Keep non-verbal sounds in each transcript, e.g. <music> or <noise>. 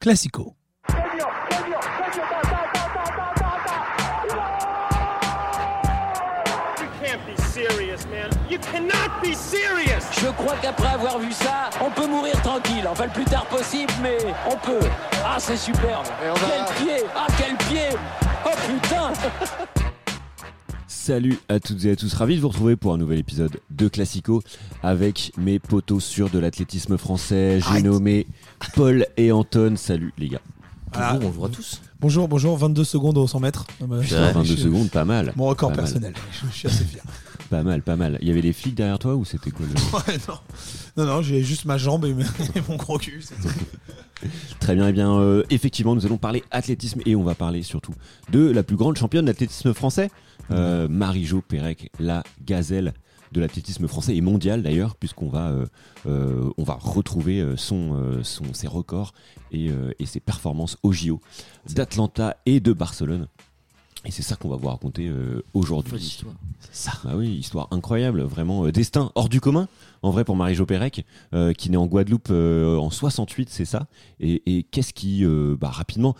Classico. Je crois qu'après avoir vu ça, on peut mourir tranquille. Enfin, le plus tard possible, mais on peut. Ah, c'est superbe. Quel pied Ah, quel pied Oh putain <laughs> Salut à toutes et à tous, ravi de vous retrouver pour un nouvel épisode de Classico avec mes potos sûrs de l'athlétisme français. J'ai nommé Paul et Anton. Salut les gars. Ah. Bonjour, bonjour à tous. Bonjour, bonjour, 22 secondes au 100 mètres. Ah bah, Putain, 22 secondes, pas mal. Mon record Pas mal. personnel. Je, je suis assez fier. <laughs> Pas mal, pas mal. Il y avait des flics derrière toi ou c'était quoi le... <laughs> Ouais, non, non, non j'ai juste ma jambe et, <laughs> et mon gros cul. Très bien, et bien euh, effectivement, nous allons parler athlétisme et on va parler surtout de la plus grande championne d'athlétisme français, euh, Marie-Jo Pérec, la gazelle de l'athlétisme français et mondial d'ailleurs, puisqu'on va, euh, euh, on va retrouver son, son, ses records et, et ses performances au JO d'Atlanta et de Barcelone. Et c'est ça qu'on va vous raconter euh, aujourd'hui. Ça. Bah oui, histoire incroyable, vraiment euh, destin hors du commun. En vrai, pour Marie-Jo Pérec, euh, qui naît en Guadeloupe en 68, c'est ça. Et, et qu'est-ce qui, bah, rapidement,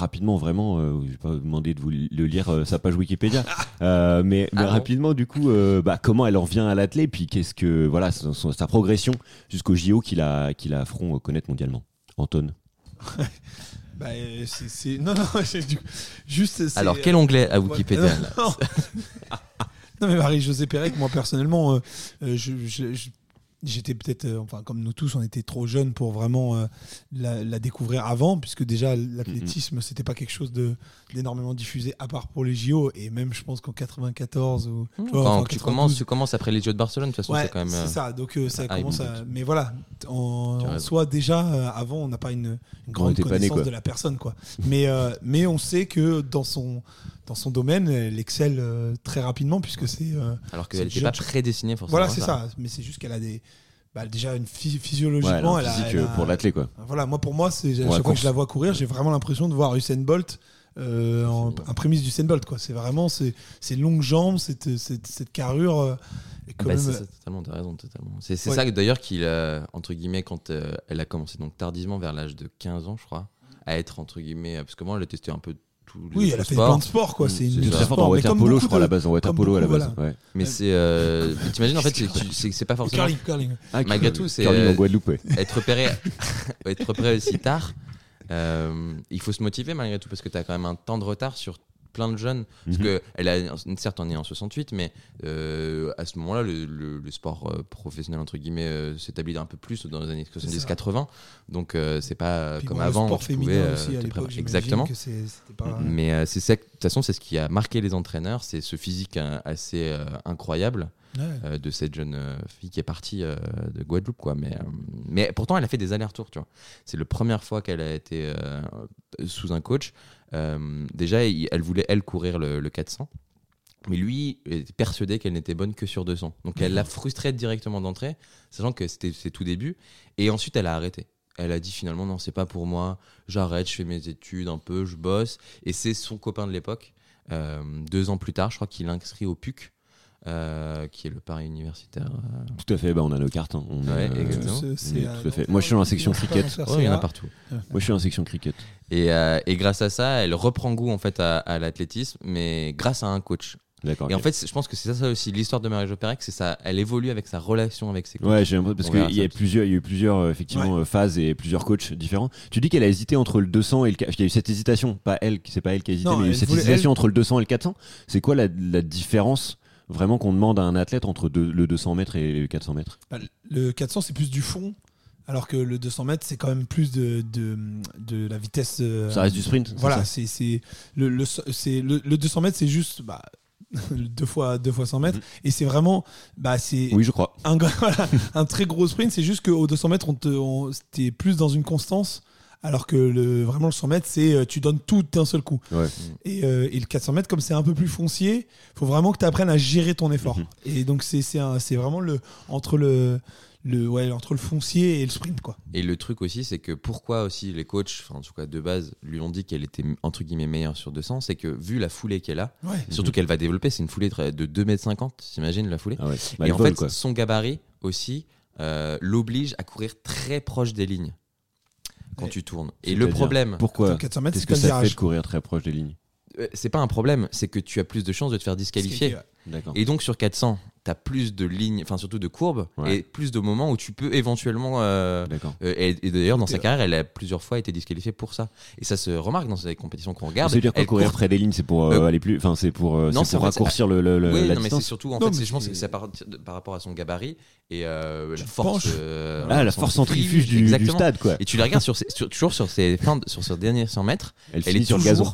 rapidement, vraiment, euh, je vais pas vous demander de vous le lire euh, sa page Wikipédia, <laughs> euh, mais, mais Ah rapidement, du coup, euh, bah, comment elle en revient à l'athlète, puis qu'est-ce que, voilà, son- son- sa progression jusqu'au JO qui la, qui la feront euh, connaître mondialement. Anton. <laughs> Bah, c'est- Non, non, <laughs> c'est du- juste. Alors, quel onglet à Wikipédia non. Non, mais Marie-Josée Pérec, moi personnellement, euh, euh, je- je- je- j'étais peut-être, euh, enfin comme nous tous, on était trop jeunes pour vraiment euh, la, la découvrir avant, puisque déjà l'athlétisme, c'était pas quelque chose de d'énormément diffusé à part pour les JO, et même je pense qu'en 94 ou tu vois, Quand enfin, tu 92, commences, tu commences après les Jeux de Barcelone, de toute façon, Ouais, c'est quand même. c'est euh, ça. Donc euh, ça commence à. Mais voilà, en, en soi déjà euh, avant, on n'a pas une, une grande né, connaissance de la personne, quoi. mais euh, mais on sait que dans son dans son domaine, elle excelle euh, très rapidement puisque c'est. euh, Alors c'est qu'elle n'était pas prédestinée forcément. voilà, à c'est ça. Mais c'est juste qu'elle a des. bah, déjà une phy- physiologiquement, Ouais, elle physique elle euh, a- pour l'athlète, quoi. Voilà, moi pour moi, c'est chaque fois que je la vois courir, j'ai vraiment l'impression de voir Usain Bolt. Euh, en, un prémisse du Bolt quoi c'est vraiment ces, ces longues jambes cette, cette, cette carrure euh, Bah, même, c'est ça, totalement, t'as raison, totalement. C'est Ouais. ça d'ailleurs qu'il a, entre guillemets, quand euh, elle a commencé donc tardivement vers l'âge de 15 ans, je crois, à être, entre guillemets, euh, parce que moi, elle a testé un peu tous les Oui, elle a fait sports. plein de sport, quoi. Mm, C'est une très forte en water polo, je crois, à la base, en water polo à la base. voilà. ouais. Mais c'est. euh, <laughs> T'imagines, en fait, c'est- pas forcément. Curling, curling. Ah, Malgré tout, c'est, curling euh, en Guadeloupe, ouais. être repéré, <laughs> être repéré aussi tard, euh, il faut se motiver malgré tout parce que tu as quand même un temps de retard sur plein de jeunes. Parce Mhm. que elle a, certes, on est en 68, mais euh, à ce moment-là, le, le- le sport euh, professionnel, entre guillemets, euh, s'établit un peu plus dans les années ça. 70-80. Donc, euh, c'est pas Puis comme bon, avant. Le sport où tu pouvais, féminin euh, aussi à l'époque. Exactement. que c'était pas- Mais euh, c'est ça, que- de toute façon, c'est ce qui a marqué les entraîneurs, c'est ce physique euh, assez euh, incroyable Ouais. euh, de cette jeune euh, fille qui est partie euh, de Guadeloupe quoi. Mais mais pourtant elle a fait des allers-retours tu vois. C'est la première fois qu'elle a été sous un coach. Déjà elle voulait elle courir le, le 400 mais lui était persuadé qu'elle n'était bonne que sur 200 donc elle l'a <laughs> frustrée directement d'entrée sachant que c'était ses tout débuts et ensuite elle a arrêté. Elle a dit finalement non c'est pas pour moi. J'arrête je fais mes études un peu je bosse. Et c'est son copain de l'époque. Euh, deux ans plus tard je crois qu'il l'inscrit au PUC euh, qui est le Paris universitaire. euh, Tout à fait, bah, on a nos cartes. hein. On Ouais, euh, est tout à fait. Moi, je suis dans la c'est section cricket. ouais, c'est il y en a partout. Moi, je suis en section cricket. Et, euh, et grâce à ça, elle reprend goût en fait à, à l'athlétisme, mais grâce à un coach. D'accord. Et en fait, je pense que c'est ça, ça aussi l'histoire de Marie-Jo Pérec, c'est ça. Elle évolue avec sa relation avec ses coachs. Ouais, j'ai l'impression parce qu'il y, a plusieurs, il y a eu plusieurs effectivement phases et plusieurs coachs différents. Tu dis qu'elle a hésité entre le 200 et le. Il y a eu cette hésitation, pas elle, c'est pas elle qui a hésité, Non, mais il y a eu cette voulait- hésitation entre le 200 et le 400. C'est quoi la, la différence vraiment qu'on demande à un athlète entre deux- le 200 mètres et le 400 mètres? Bah, le 400, c'est plus du fond. Alors que le 200 mètres, c'est quand même plus de, de, de la vitesse. euh, Ça reste du sprint. Voilà, c'est le, le, le, le 200 mètres, c'est juste bah, <laughs> deux fois deux fois 100 mètres, et c'est vraiment bah c'est Oui, je crois. un, gr- <laughs> voilà, un très gros sprint. C'est juste qu'au 200 mètres, on, t'es plus dans une constance, alors que le, vraiment le 100 mètres, c'est euh, tu donnes tout d'un seul coup. Ouais. Et, euh, et le 400 mètres, comme c'est un peu plus foncier, faut vraiment que tu apprennes à gérer ton effort. Mhm. Et donc c'est c'est un- c'est vraiment le entre le le ouais entre le foncier et le sprint quoi. Et le truc aussi, c'est que pourquoi aussi les coachs, en tout cas de base, lui ont dit qu'elle était entre guillemets meilleure sur 200, c'est que vu la foulée qu'elle a, Ouais. surtout qu'elle va développer, c'est une foulée de 2m50, t'imagines la foulée? Ah ouais. Bah, Et en vole, fait, quoi. son gabarit aussi euh, l'oblige à courir très proche des lignes. Quand tu tournes. Et le problème, Pourquoi 400 mètres, Qu'est-ce c'est que ça fait virage. de courir très proche des lignes euh, c'est pas un problème, c'est que tu as plus de chances de te faire disqualifier. Et donc sur 400, tu as plus de lignes, enfin surtout de courbes, Ouais. et plus de moments où tu peux éventuellement. euh, euh, et et d'ailleurs, dans sa Ok. carrière, elle a plusieurs fois été disqualifiée pour ça. Et ça se remarque dans ces compétitions qu'on regarde. Ça veut dire quoi courir court- près des lignes C'est pour euh, Euh, aller plus. Enfin, c'est pour, euh, non, pour raccourcir le, le- Oui, la non, mais c'est surtout, en Non, fait, je pense que c'est par, par rapport à son gabarit et euh, la force. euh, Ah, la force centrifuge du, stade, quoi. Et tu la regardes sur, ses- sur- toujours sur ses, fins sur ses derniers 100 mètres, Elle elle est sur le gazon.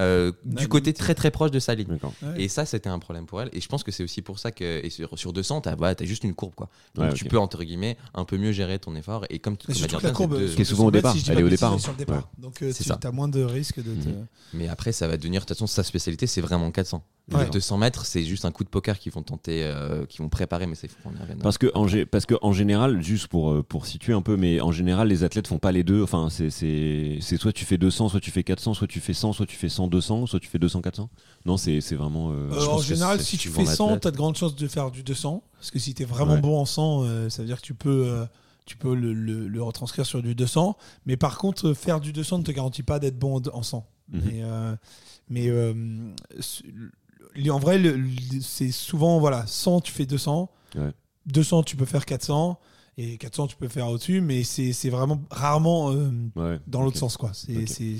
Euh, du côté très très proche de sa ligne. Ouais. Et ça, c'était un problème pour elle. Et je pense que c'est aussi pour ça que et sur, sur 200, t'as bah, t'as juste une courbe. Quoi. Donc Ouais, tu peux, entre guillemets, un peu mieux gérer ton effort. Et comme, que la courbe, c'est deux- Qui est souvent au 200 mètres, départ? si Elle est au bêtises, départ, elle est sur le départ. ouais. Donc euh, C'est tu ça. as moins de risques de te. Mhm. Mais après, ça va devenir, de toute façon, sa spécialité, c'est vraiment 400. Ouais. Les 200 mètres, c'est juste un coup de poker qu'ils vont tenter, euh, qu'ils vont préparer, mais y revienne. Parce que, en, parce que en général, juste pour, euh, pour situer un peu, mais en général, les athlètes font pas les deux. Enfin, c'est c'est c'est soit tu fais 200, soit tu fais 400, soit tu fais 100, soit tu fais 100, 200, soit tu fais 200, 400. Non, c'est vraiment. euh, Euh, en général, si tu fais 100, l'athlète. tu as de grandes chances de faire du 200. Parce que si tu es vraiment Ouais. bon en 100, euh, ça veut dire que tu peux, tu peux le, le- le retranscrire sur du 200. Mais par contre, faire du 200 ne te garantit pas d'être bon en, en 100. Mhm. Mais, mais en vrai, c'est souvent voilà, 100, tu fais 200. Ouais. 200, tu peux faire 400. Et 400, tu peux faire au-dessus. Mais c'est c'est vraiment rarement euh, Ouais. dans l'autre sens. quoi. C'est Ok. c'est-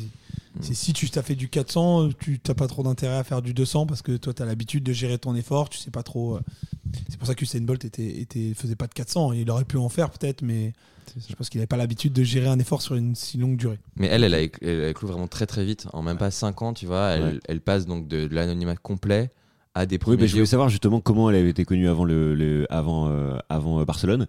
c'est si tu t'as fait du 400, tu n'as pas trop d'intérêt à faire du 200 parce que toi, tu as l'habitude de gérer ton effort. Tu sais pas trop. euh, C'est pour ça qu'Usain Bolt était, était, faisait pas de 400. Il aurait pu en faire peut-être, mais je pense qu'il n'avait pas l'habitude de gérer un effort sur une si longue durée. Mais elle, elle a, elle vraiment très très vite. En même pas 5 ans, tu vois, elle, Ouais. elle passe donc de, de l'anonymat complet à des Oui, premiers mais je voulais savoir justement comment elle avait été connue avant, le, le- avant, euh, avant Barcelone.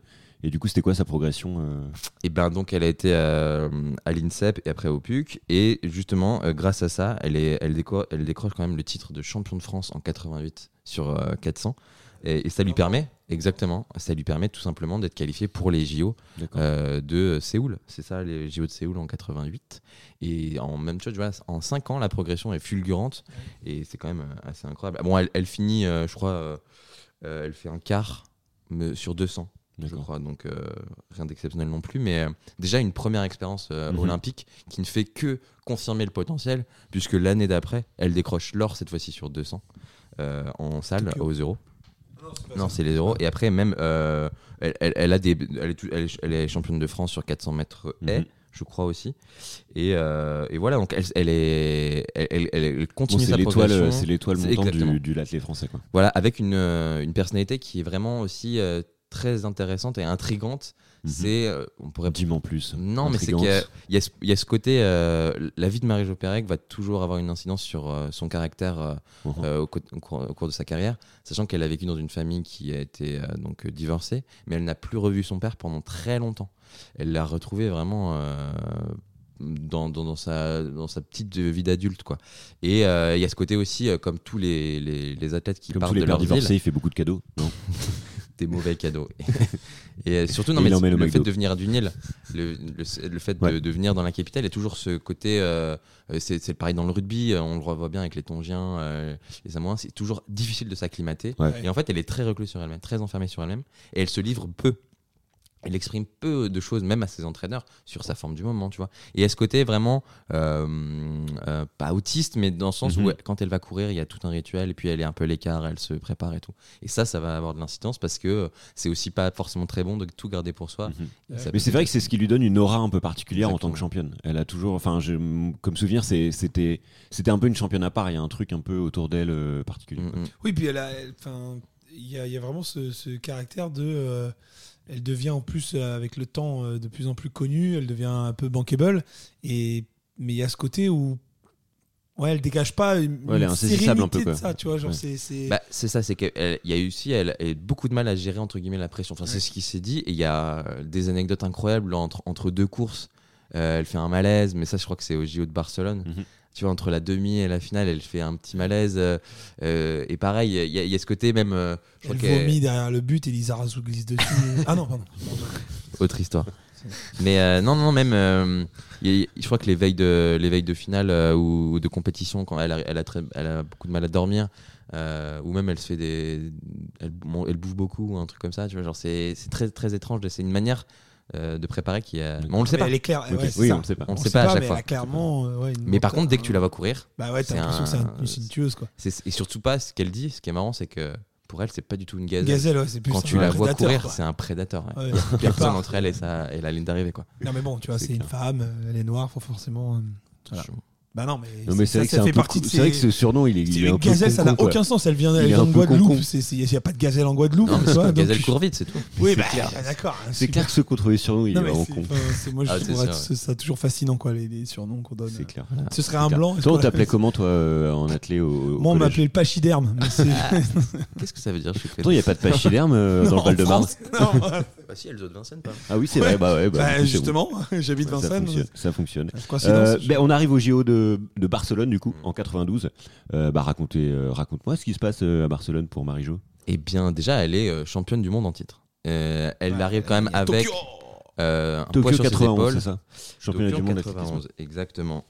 Et du coup, c'était quoi sa progression euh Et ben donc elle a été euh, à l'INSEP et après au PUC. Et justement euh, grâce à ça elle est elle décroche, elle décroche quand même le titre de champion de France en 88 sur euh, 400 et, et ça lui permet exactement ça lui permet tout simplement d'être qualifié pour les JO euh, de Séoul. C'est ça les JO de Séoul en 88 et en même chose vois en 5 ans la progression est fulgurante. Et c'est quand même assez incroyable. Bon elle, elle finit euh, je crois euh, elle fait un quart sur 200 je crois. Donc euh, rien d'exceptionnel non plus, mais euh, déjà une première expérience euh, Mhm. olympique qui ne fait que confirmer le potentiel, puisque l'année d'après, elle décroche l'or cette fois-ci sur 200 euh, en salle aux euros. Non, c'est les euros. Et après, même, euh, elle, elle- elle a des, elle, est, tout- elle est- elle est championne de France sur 400 mètres haies, Mhm. je crois aussi. Et, euh, et voilà, donc elle, elle est, elle, elle- elle Bon, continue c'est sa progression. c'est l'étoile montante du, du l'athlète français. Quoi. Voilà, avec une, une personnalité qui est vraiment aussi euh, très intéressante et intrigante. Mhm. C'est, euh, on pourrait Dis-moi en plus. non, mais c'est qu'il y a- y, ce- il y a ce côté. euh, la vie de Marie-Jo va toujours avoir une incidence sur euh, son caractère euh, euh, au, co- au cours, au cours de sa carrière, sachant qu'elle a vécu dans une famille qui a été donc divorcée, mais elle n'a plus revu son père pendant très longtemps. Elle l'a retrouvé vraiment. dans, dans, dans sa, dans sa petite vie d'adulte quoi et euh, il y a ce côté aussi euh, comme tous les, les, les athlètes qui Comme partent tous les de pères leur ville divorcés, il fait beaucoup de cadeaux. Non? <laughs> des mauvais cadeaux. <laughs> et euh, surtout, non, mais le fait de venir du Nil, le, le, le fait de, Ouais. de venir dans la capitale, il y a toujours ce côté. euh, euh, c'est c'est pareil dans le rugby, euh, on le revoit bien avec les Tongiens, euh, les Samoans, c'est toujours difficile de s'acclimater. Ouais. Et en fait, elle est très recluse sur elle-même, très enfermée sur elle-même, et elle se livre peu. Elle exprime peu de choses, même à ses entraîneurs, sur sa forme du moment, tu vois. Et à ce côté vraiment, euh, euh, pas autiste, mais dans le sens Mhm. où quand elle va courir, il y a tout un rituel, et puis elle est un peu à l'écart, elle se prépare et tout. Et ça, ça va avoir de l'incidence parce que c'est aussi pas forcément très bon de tout garder pour soi. Mhm. Ça Mais c'est vrai que c'est ce qui lui donne une aura un peu particulière en tant que championne. Elle a toujours, enfin, comme souvenir, c'était, c'était un peu une championne à part. Il y a un truc un peu autour d'elle euh, particulier. Mm, mm. Oui, puis elle a, elle- enfin, il y a, il y a vraiment ce, ce caractère de. Elle devient en plus, euh, avec le temps, euh, de plus en plus connue. Elle devient un peu bankable. Et, mais il y a ce côté où. Ouais, elle dégage pas une, Ouais, elle est insaisissable un peu, quoi. ça, tu vois. Genre, Ouais. c'est. Bah, c'est ça, c'est qu'il y a eu aussi elle, elle a beaucoup de mal à gérer entre guillemets la pression. Enfin, c'est ce qui s'est dit. Et il y a euh, des anecdotes incroyables entre, entre deux courses. Euh, elle fait un malaise, mais ça, je crois que c'est au JO de Barcelone. Mhm. Tu vois, entre la demi et la finale, elle fait un petit malaise. euh, euh, et pareil, il y, a- il y a ce côté même. euh, je elle vomit derrière le but et Lisa Razou glisse dessus. ah non, pardon. <laughs> Autre histoire. Mais euh, non, non, même, euh, a- je crois que les veilles de, les veilles de finale ou, de compétition, quand elle a, elle a, très- elle a beaucoup de mal à dormir, ou même elle se fait des. Elle, elle bouge beaucoup, ou un truc comme ça, tu vois, genre c'est c'est très, très étrange. C'est une manière euh, de préparer qui a. Mais on le sait Mais pas. Elle est claire. Ouais, oui, ça. on le sait pas. On le On sait sait pas à chaque mais fois. elle a clairement. euh, ouais, Mais par contre, dès que tu la vois courir, Bah ouais, t'as c'est l'impression que c'est un- un- c'est une tueuse quoi. et surtout pas ce qu'elle dit. Ce qui est marrant, c'est que pour elle, c'est pas du tout une gazelle. Gazelle, ouais, c'est plus Quand un tu la vois courir, c'est un prédateur. ouais. Ouais, Il y a quelque personne entre elle et, sa, et la ligne d'arrivée. quoi. Non mais bon, tu vois, C'est une femme, euh, elle est noire, faut forcément. euh, Voilà. Bah non, mais, Non, mais c'est ça, vrai c'est de c'est vrai que ces- ce surnom, il est, il C'est est un une peu gazelle, ça n'a aucun sens. Elle vient, elle vient de Guadeloupe. c'est- c'est- Il n'y a pas de gazelle en Guadeloupe. Non, c'est donc gazelle tu- court vite, c'est tout. Oui, C'est bah, clair. d'accord. C'est super. clair que ce qu'on trouvait surnom, il Non, est vraiment c'est- con. c'est- moi, je Ah, c'est que ça toujours fascinant, quoi, les, surnoms qu'on donne. C'est clair. Ce serait un blanc. Toi, on t'appelait comment, toi, euh, en athlé au, Moi, on m'appelait le pachyderme. mais c'est- <laughs> Qu'est-ce que ça veut dire Pourtant, il n'y a pas de pachyderme euh, <laughs> dans le Val-de-Marne. non. <laughs> Bah si, Elzo de Vincennes, pas. Ah oui, c'est vrai. Bah c'est justement, j'habite Vincennes. fonctionne. Ça fonctionne. On arrive au JO de, de Barcelone du coup en 92. Euh, bah racontez, euh, raconte-moi ce qui se passe euh, à Barcelone pour Marie-Jo. Eh bien, déjà, elle est euh, championne du monde en titre. Euh, elle Ouais, arrive quand même avec Tokyo. euh, un poids Tokyo sur ses 91, épaules. c'est ça Championnat Tokyo du monde 91, d'athlétisme. exactement.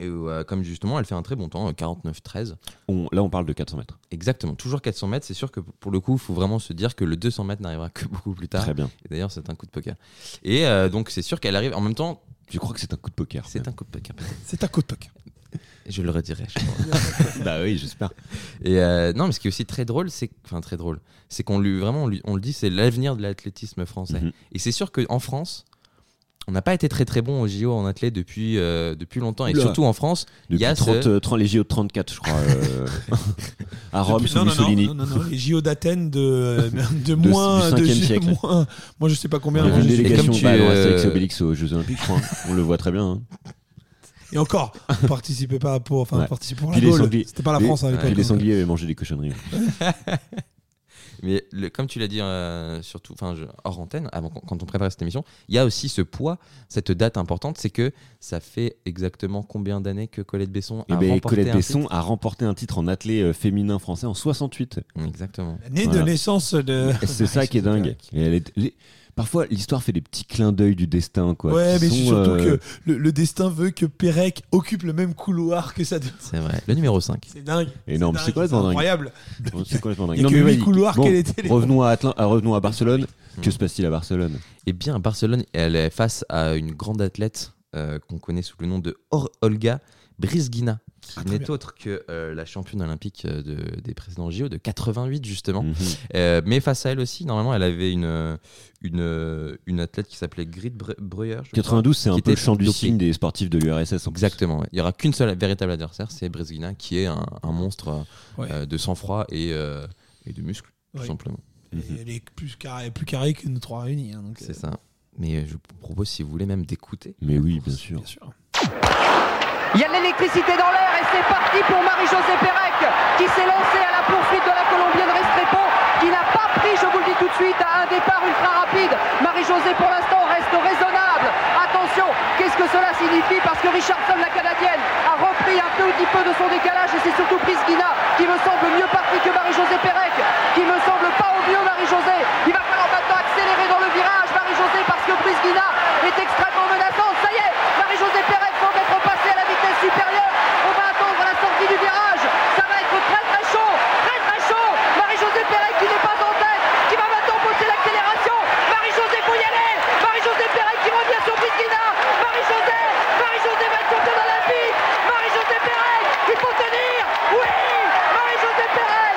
Et euh, comme justement, elle fait un très bon temps, euh, 49-13. On- Là, on parle de 400 mètres. Exactement, toujours 400 mètres. C'est sûr que pour le coup, il faut vraiment se dire que le 200 mètres n'arrivera que beaucoup plus tard. Très bien. Et d'ailleurs, c'est un coup de poker. Et euh, donc, c'est sûr qu'elle arrive en même temps. Je crois que c'est un coup de poker. C'est un coup de poker. <laughs> C'est un coup de poker. Je le redirai. je crois. <laughs> bah oui, j'espère. Et euh, non, mais ce qui est aussi très drôle, c'est enfin très drôle, c'est qu'on lui vraiment on, lui- on le dit, c'est l'avenir de l'athlétisme français. Mhm. Et c'est sûr qu'en France, on n'a pas été très très bon au JO en athlète depuis euh, depuis longtemps. Et Oula. surtout en France, il Depuis y a 30, ce- euh, 30 les JO de 34, je crois. euh, <laughs> à Rome, Depuis- sous non, non, Mussolini. Non, non, non, les JO d'Athènes de, de, <laughs> De- moins. du de, 5e siècle. moins- moi, je sais pas combien. Il y hein, une délégation comme tu, bah, euh, Obélix aux Jeux Olympiques, je crois. On le voit très bien. hein. Et encore, on participait pas pour. Enfin, Ouais. on participait pour la Puis les Gaule. sangliers. C'était pas la Les- France à l'époque. Les sangliers avaient mangé des cochonneries. <laughs> Mais le- comme tu l'as dit, euh, surtout, enfin, je- hors antenne, avant quand on préparait cette émission, il y a aussi ce poids, cette date importante, c'est que ça fait exactement combien d'années que Colette Besson a ben, remporté Colette un Besson a remporté un titre en athlé euh, féminin français en 68. titre Exactement. L'année Voilà. de naissance de. Et C'est ça qui est dingue. Et elle est- les- Parfois, l'histoire fait des petits clins d'œil du destin. Quoi, Ouais, mais sont, surtout euh, que le, le destin veut que Pérec occupe le même couloir que ça. C'est vrai. Le numéro 5. C'est dingue. Énorme. C'est complètement dingue. incroyable. C'est complètement dingue. Il y a Non, que mais couloirs, Bon, était les- revenons, à à, revenons à Barcelone. Mm. Que se passe-t-il à Barcelone? Eh bien, Barcelone, elle est face à une grande athlète euh, qu'on connaît sous le nom de Or- Olga Brizgina, qui Ah, très n'est autre que euh, la championne olympique euh, de- des précédents JO de 88 justement. Mhm. Euh, mais face à elle aussi, normalement, elle avait une, une, une athlète qui s'appelait Grit Bre- Breuer. je crois. 92, c'est un Qui peu le champ du signe des sportifs de l'URSS. Exactement. ouais. Il n'y aura qu'une seule véritable adversaire, c'est Brizgina, qui est un, un monstre Ouais. euh, de sang-froid et, euh, et de muscles, tout simplement. Et Elle est plus carrée, plus carrée que nous trois réunis. hein, C'est euh, ça. Mais je vous propose, si vous voulez, même d'écouter. Mais oui, bien sûr. Bien sûr. Il y a de l'électricité dans l'air et c'est parti pour Marie-Josée Pérec qui s'est lancée à la poursuite de la Colombienne Restrepo qui n'a pas pris, je vous le dis tout de suite, à un départ ultra rapide. Marie-Josée pour l'instant reste raisonnable. Attention, qu'est-ce que cela signifie? Parce que Richardson, la Canadienne, a repris un petit peu de son décalage et c'est surtout Prisgina qui me semble mieux parti que Marie-Josée Pérec, qui me semble pas au mieux Marie-Josée. Il va falloir maintenant accélérer dans le virage Marie-Josée parce que Prisgina est extrêmement menaçante. Ça y est, Marie-Josée Pérec semble être passée à la vitesse supérieure. On va attendre la sortie du virage. Ça va être très très chaud, très très chaud. Marie-Josée Pérec qui n'est pas en tête, qui va maintenant pousser l'accélération. Marie-Josée, faut y aller. Marie-Josée Pérec qui revient sur Prisgina. Marie-Josée, Marie-Josée va être championne olympique. Marie-Josée Pérec, il faut tenir. Oui, Marie-Josée Pérec.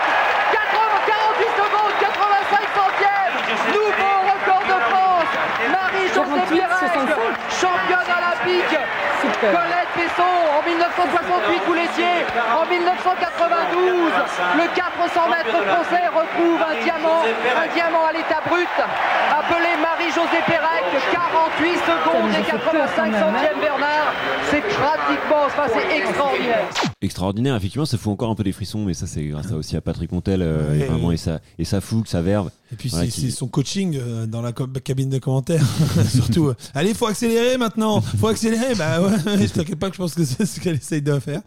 80, 48 secondes, 85 centièmes. Nouveau record de France. Marie-Josée 48, Pérec, 65. championne olympique. Super. Colette Besson en 1968 vous l'étiez, en 1992 le 400 mètres français retrouve un diamant, un diamant à l'état brut appelé Marie-Josée Pérec, 48 secondes et 85 centièmes Bernard, c'est pratiquement, enfin c'est extraordinaire. Extraordinaire, effectivement, ça fout encore un peu des frissons, mais ça, c'est grâce à- aussi à Patrick Montel, euh, et vraiment, et sa, et sa fougue, sa verve. Et puis c'est qui- son coaching euh, dans la cabine de commentaires. <laughs> Surtout, euh, allez, faut accélérer maintenant. Faut accélérer. Bah ouais, t'inquiète pas que je pense que c'est ce qu'elle essaye de faire.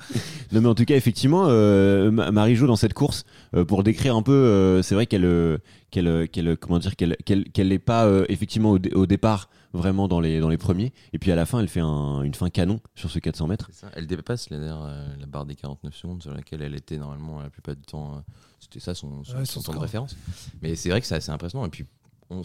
Non, mais en tout cas, effectivement, euh, Ma- Marie-Jo, dans cette course, euh, pour décrire un peu, euh, c'est vrai qu'elle, qu'elle, qu'elle, comment dire, qu'elle, qu'elle, qu'elle n'est pas effectivement au, dé- au départ vraiment dans les, dans les premiers, et puis à la fin, elle fait un- une fin canon sur ce 400 mètres. Elle dépasse la, euh, la barre des 49 secondes sur laquelle elle était normalement la plupart du temps. euh, C'était ça son, son- Ouais, son son temps de référence. Mais c'est vrai que c'est assez impressionnant. Et puis on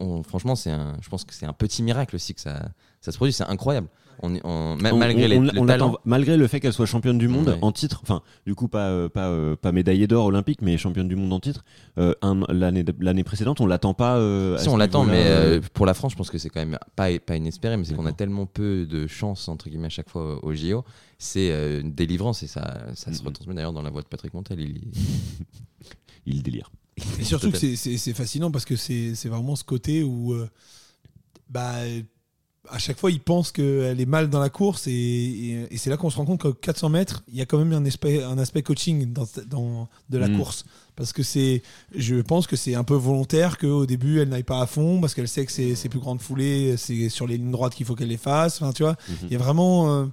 on- franchement, c'est un, je pense que c'est un petit miracle aussi que ça, ça se produit. C'est incroyable. On, est- on- ma- On- malgré on- les, on- le on talent. l'attend- malgré le fait qu'elle soit championne du monde Ouais. en titre, enfin du coup pas euh, pas euh, pas médaillée d'or olympique, mais championne du monde en titre. euh, l'année l'année précédente, on l'attend pas. euh, Si on l'attend, mais euh, euh, pour la France, je pense que c'est quand même pas, pas inespéré, mais c'est qu'on a tellement peu de chance entre guillemets à chaque fois au, JO. C'est euh, une délivrance et ça, ça se Mhm. retransmet d'ailleurs dans la voix de Patrick Montel. Il, <laughs> il délire. Et surtout que c'est- fascinant parce que c'est c'est vraiment ce côté où euh, bah, à chaque fois il pense qu'elle est mal dans la course et, et- et c'est là qu'on se rend compte qu'au 400 mètres il y a quand même un aspect, un aspect coaching dans, dans- de la Mm. course parce que c'est je pense que c'est un peu volontaire qu'au début elle n'aille pas à fond parce qu'elle sait que ses, plus grandes foulées c'est sur les lignes droites qu'il faut qu'elle les fasse enfin tu vois Mhm. il y a vraiment euh,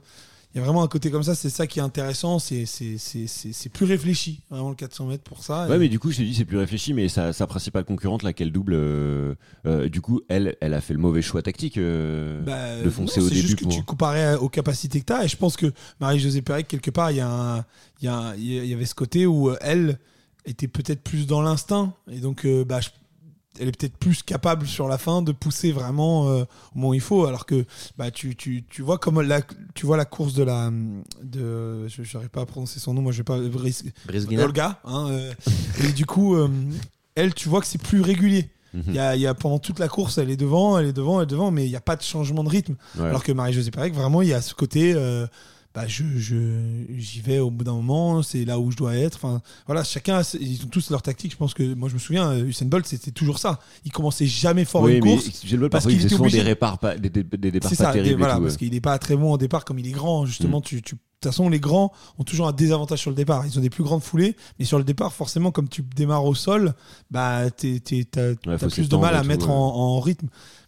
y a vraiment un côté comme ça, c'est ça qui est intéressant, c'est c'est- c'est- c'est- c'est plus réfléchi, vraiment le 400 mètres pour ça. Ouais, Et- mais du coup, je t'ai dit, c'est plus réfléchi, mais sa, sa principale concurrente, laquelle double, euh, euh, du coup, elle, elle a fait le mauvais choix tactique euh, Bah, de foncer non, au c'est début. juste que pour- tu comparais aux capacités que tu as. Et je pense que Marie-Josée Pérec, quelque part, il y, a un- il y, a un- il y avait ce côté où elle était peut-être plus dans l'instinct. Et donc, bah, je- elle est peut-être plus capable sur la fin de pousser vraiment euh, au moment où il faut. Alors que bah, tu, tu, tu vois comme la, tu vois la course de la. De, je n'arrive pas à prononcer son nom, moi je vais pas. Brice-. Olga. hein, euh, et du coup, euh, elle, tu vois que c'est plus régulier. Mhm. Il y a, il y a- pendant toute la course, elle est devant, elle est devant, elle est devant, mais il n'y a pas de changement de rythme. Ouais. Alors que Marie-Josée Pérec, vraiment, il y a ce côté, euh, bah, je, je- j'y vais au bout d'un moment, c'est là où je dois être. Enfin, voilà, chacun, ils ont tous leur tactique. Je pense que, moi, je me souviens, euh, Usain Bolt, c'était toujours ça. Il commençait jamais fort Oui, une course. j'ai le bol parce qu'il faisait était souvent des, répars pas, des, des- des départs C'est pas ça, terribles. voilà, tout, parce ouais. qu'il n'est pas très bon au départ comme il est grand. Justement, tu, tu- de toute façon, les grands ont toujours un désavantage sur le départ. Ils ont des plus grandes foulées, mais sur le départ, forcément, comme tu démarres au sol, bah, t'es- t'es- t'as Ouais, t'as faut plus de mal à tout, mettre ouais. en, en rythme.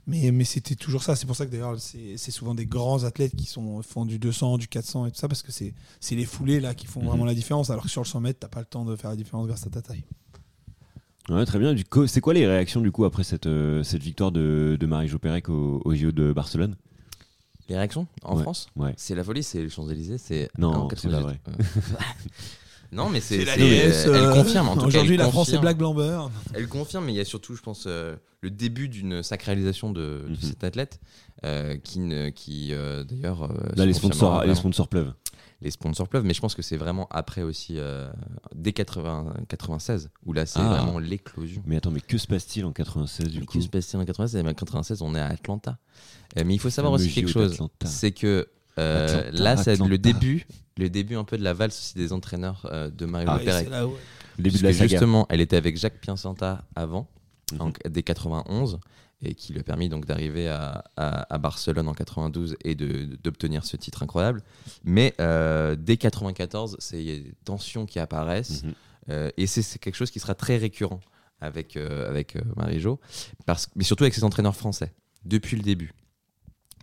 Mais, mais c'était toujours ça. C'est pour ça que d'ailleurs, c'est c'est souvent des grands athlètes qui sont, font du 200, du 400 et tout ça, parce que c'est c'est les foulées là qui font Mhm. vraiment la différence. Alors que sur le 100 mètres, t'as pas le temps de faire la différence grâce à ta taille. Ouais, très bien. Du coup, c'est quoi les réactions du coup après cette, euh, cette victoire de, de Marie-Jo Pérec au, au JO de Barcelone? Les réactions en Ouais. France Ouais. C'est la folie, c'est les Champs-Élysées. C'est Non, en c'est pas 98. Euh, <laughs> non, mais c'est. la c'est- DS, Elle euh, confirme. En tout cas, Aujourd'hui, elle la France, confirme. Black Blamber. Elle confirme, mais il y a surtout, je pense, euh, le début d'une sacralisation de, de Mhm. cet athlète euh, qui, ne- qui euh, d'ailleurs. euh, Là, les sponsors, les sponsors pleuvent. Les sponsors pleuvent, mais je pense que c'est vraiment après aussi, euh, dès 80, 96, où là, c'est Ah. vraiment l'éclosion. Mais attends, mais que se passe-t-il en 96 du Mais coup que se passe-t-il en 96 Mais En 96, on est à Atlanta. Euh, mais il faut savoir aussi quelque chose, c'est que euh, Atlanta, là, c'est le début, le début un peu de la valse aussi des entraîneurs euh, de Mario Ah, Ouais, là où- Le début de la justement, elle était avec Jacques Piacenta avant, Mhm. en- dès 91, et qui lui a permis donc d'arriver à, à- à Barcelone en 92 et d'obtenir ce titre incroyable. Mais euh, dès 94, c'est il y a des tensions qui apparaissent, Mhm. euh, et c'est quelque chose qui sera très récurrent avec, euh, avec euh, Marie-Jo, mais surtout avec ses entraîneurs français, depuis le début.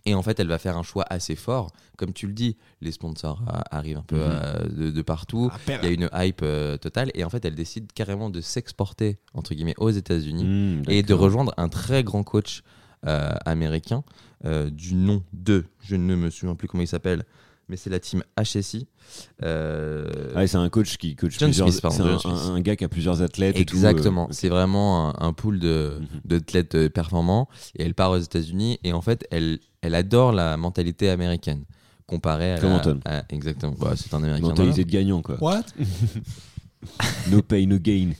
Et en fait, elle va faire un choix assez fort. Comme tu le dis, les sponsors euh, arrivent un peu Mhm. euh, de, de partout. Ah. Il y a une hype euh, totale. Et en fait, elle décide carrément de s'exporter, entre guillemets, aux États-Unis Mmh, et de rejoindre un très grand coach euh, américain euh, du nom de, je ne me souviens plus comment il s'appelle, mais c'est la team HSI. Euh, Ah, c'est un coach qui coach John plusieurs. C'est un, gars qui a plusieurs athlètes. Exactement, euh, c'est vraiment un, un pool de Mhm. d'athlètes performants et elle part aux États-Unis et en fait elle elle adore la mentalité américaine comparée à la- exactement Bah, c'est un américain mentalité de gagnant quoi. What? <laughs> No pay, no gain.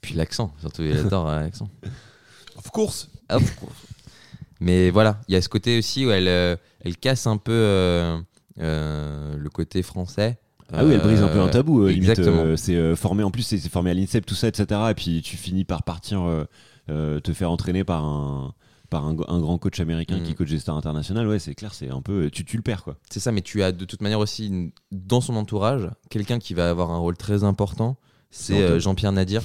puis l'accent surtout il adore euh, l'accent Of course. Hop. Mais voilà, il y a ce côté aussi où elle, euh, elle casse un peu euh, euh, le côté français. Ah oui, elle brise un peu un tabou. euh, limite, exactement. euh, c'est euh, formé en plus, c'est c'est formé à l'INSEP, tout ça, etc. Et puis tu finis par partir euh, euh, te faire entraîner par un par un, un grand coach américain qui coach des stars internationales. Ouais, c'est clair, c'est un peu tu tu le perds quoi. C'est ça, mais tu as de toute manière aussi une- dans son entourage quelqu'un qui va avoir un rôle très important. C'est euh, Jean-Pierre Nadir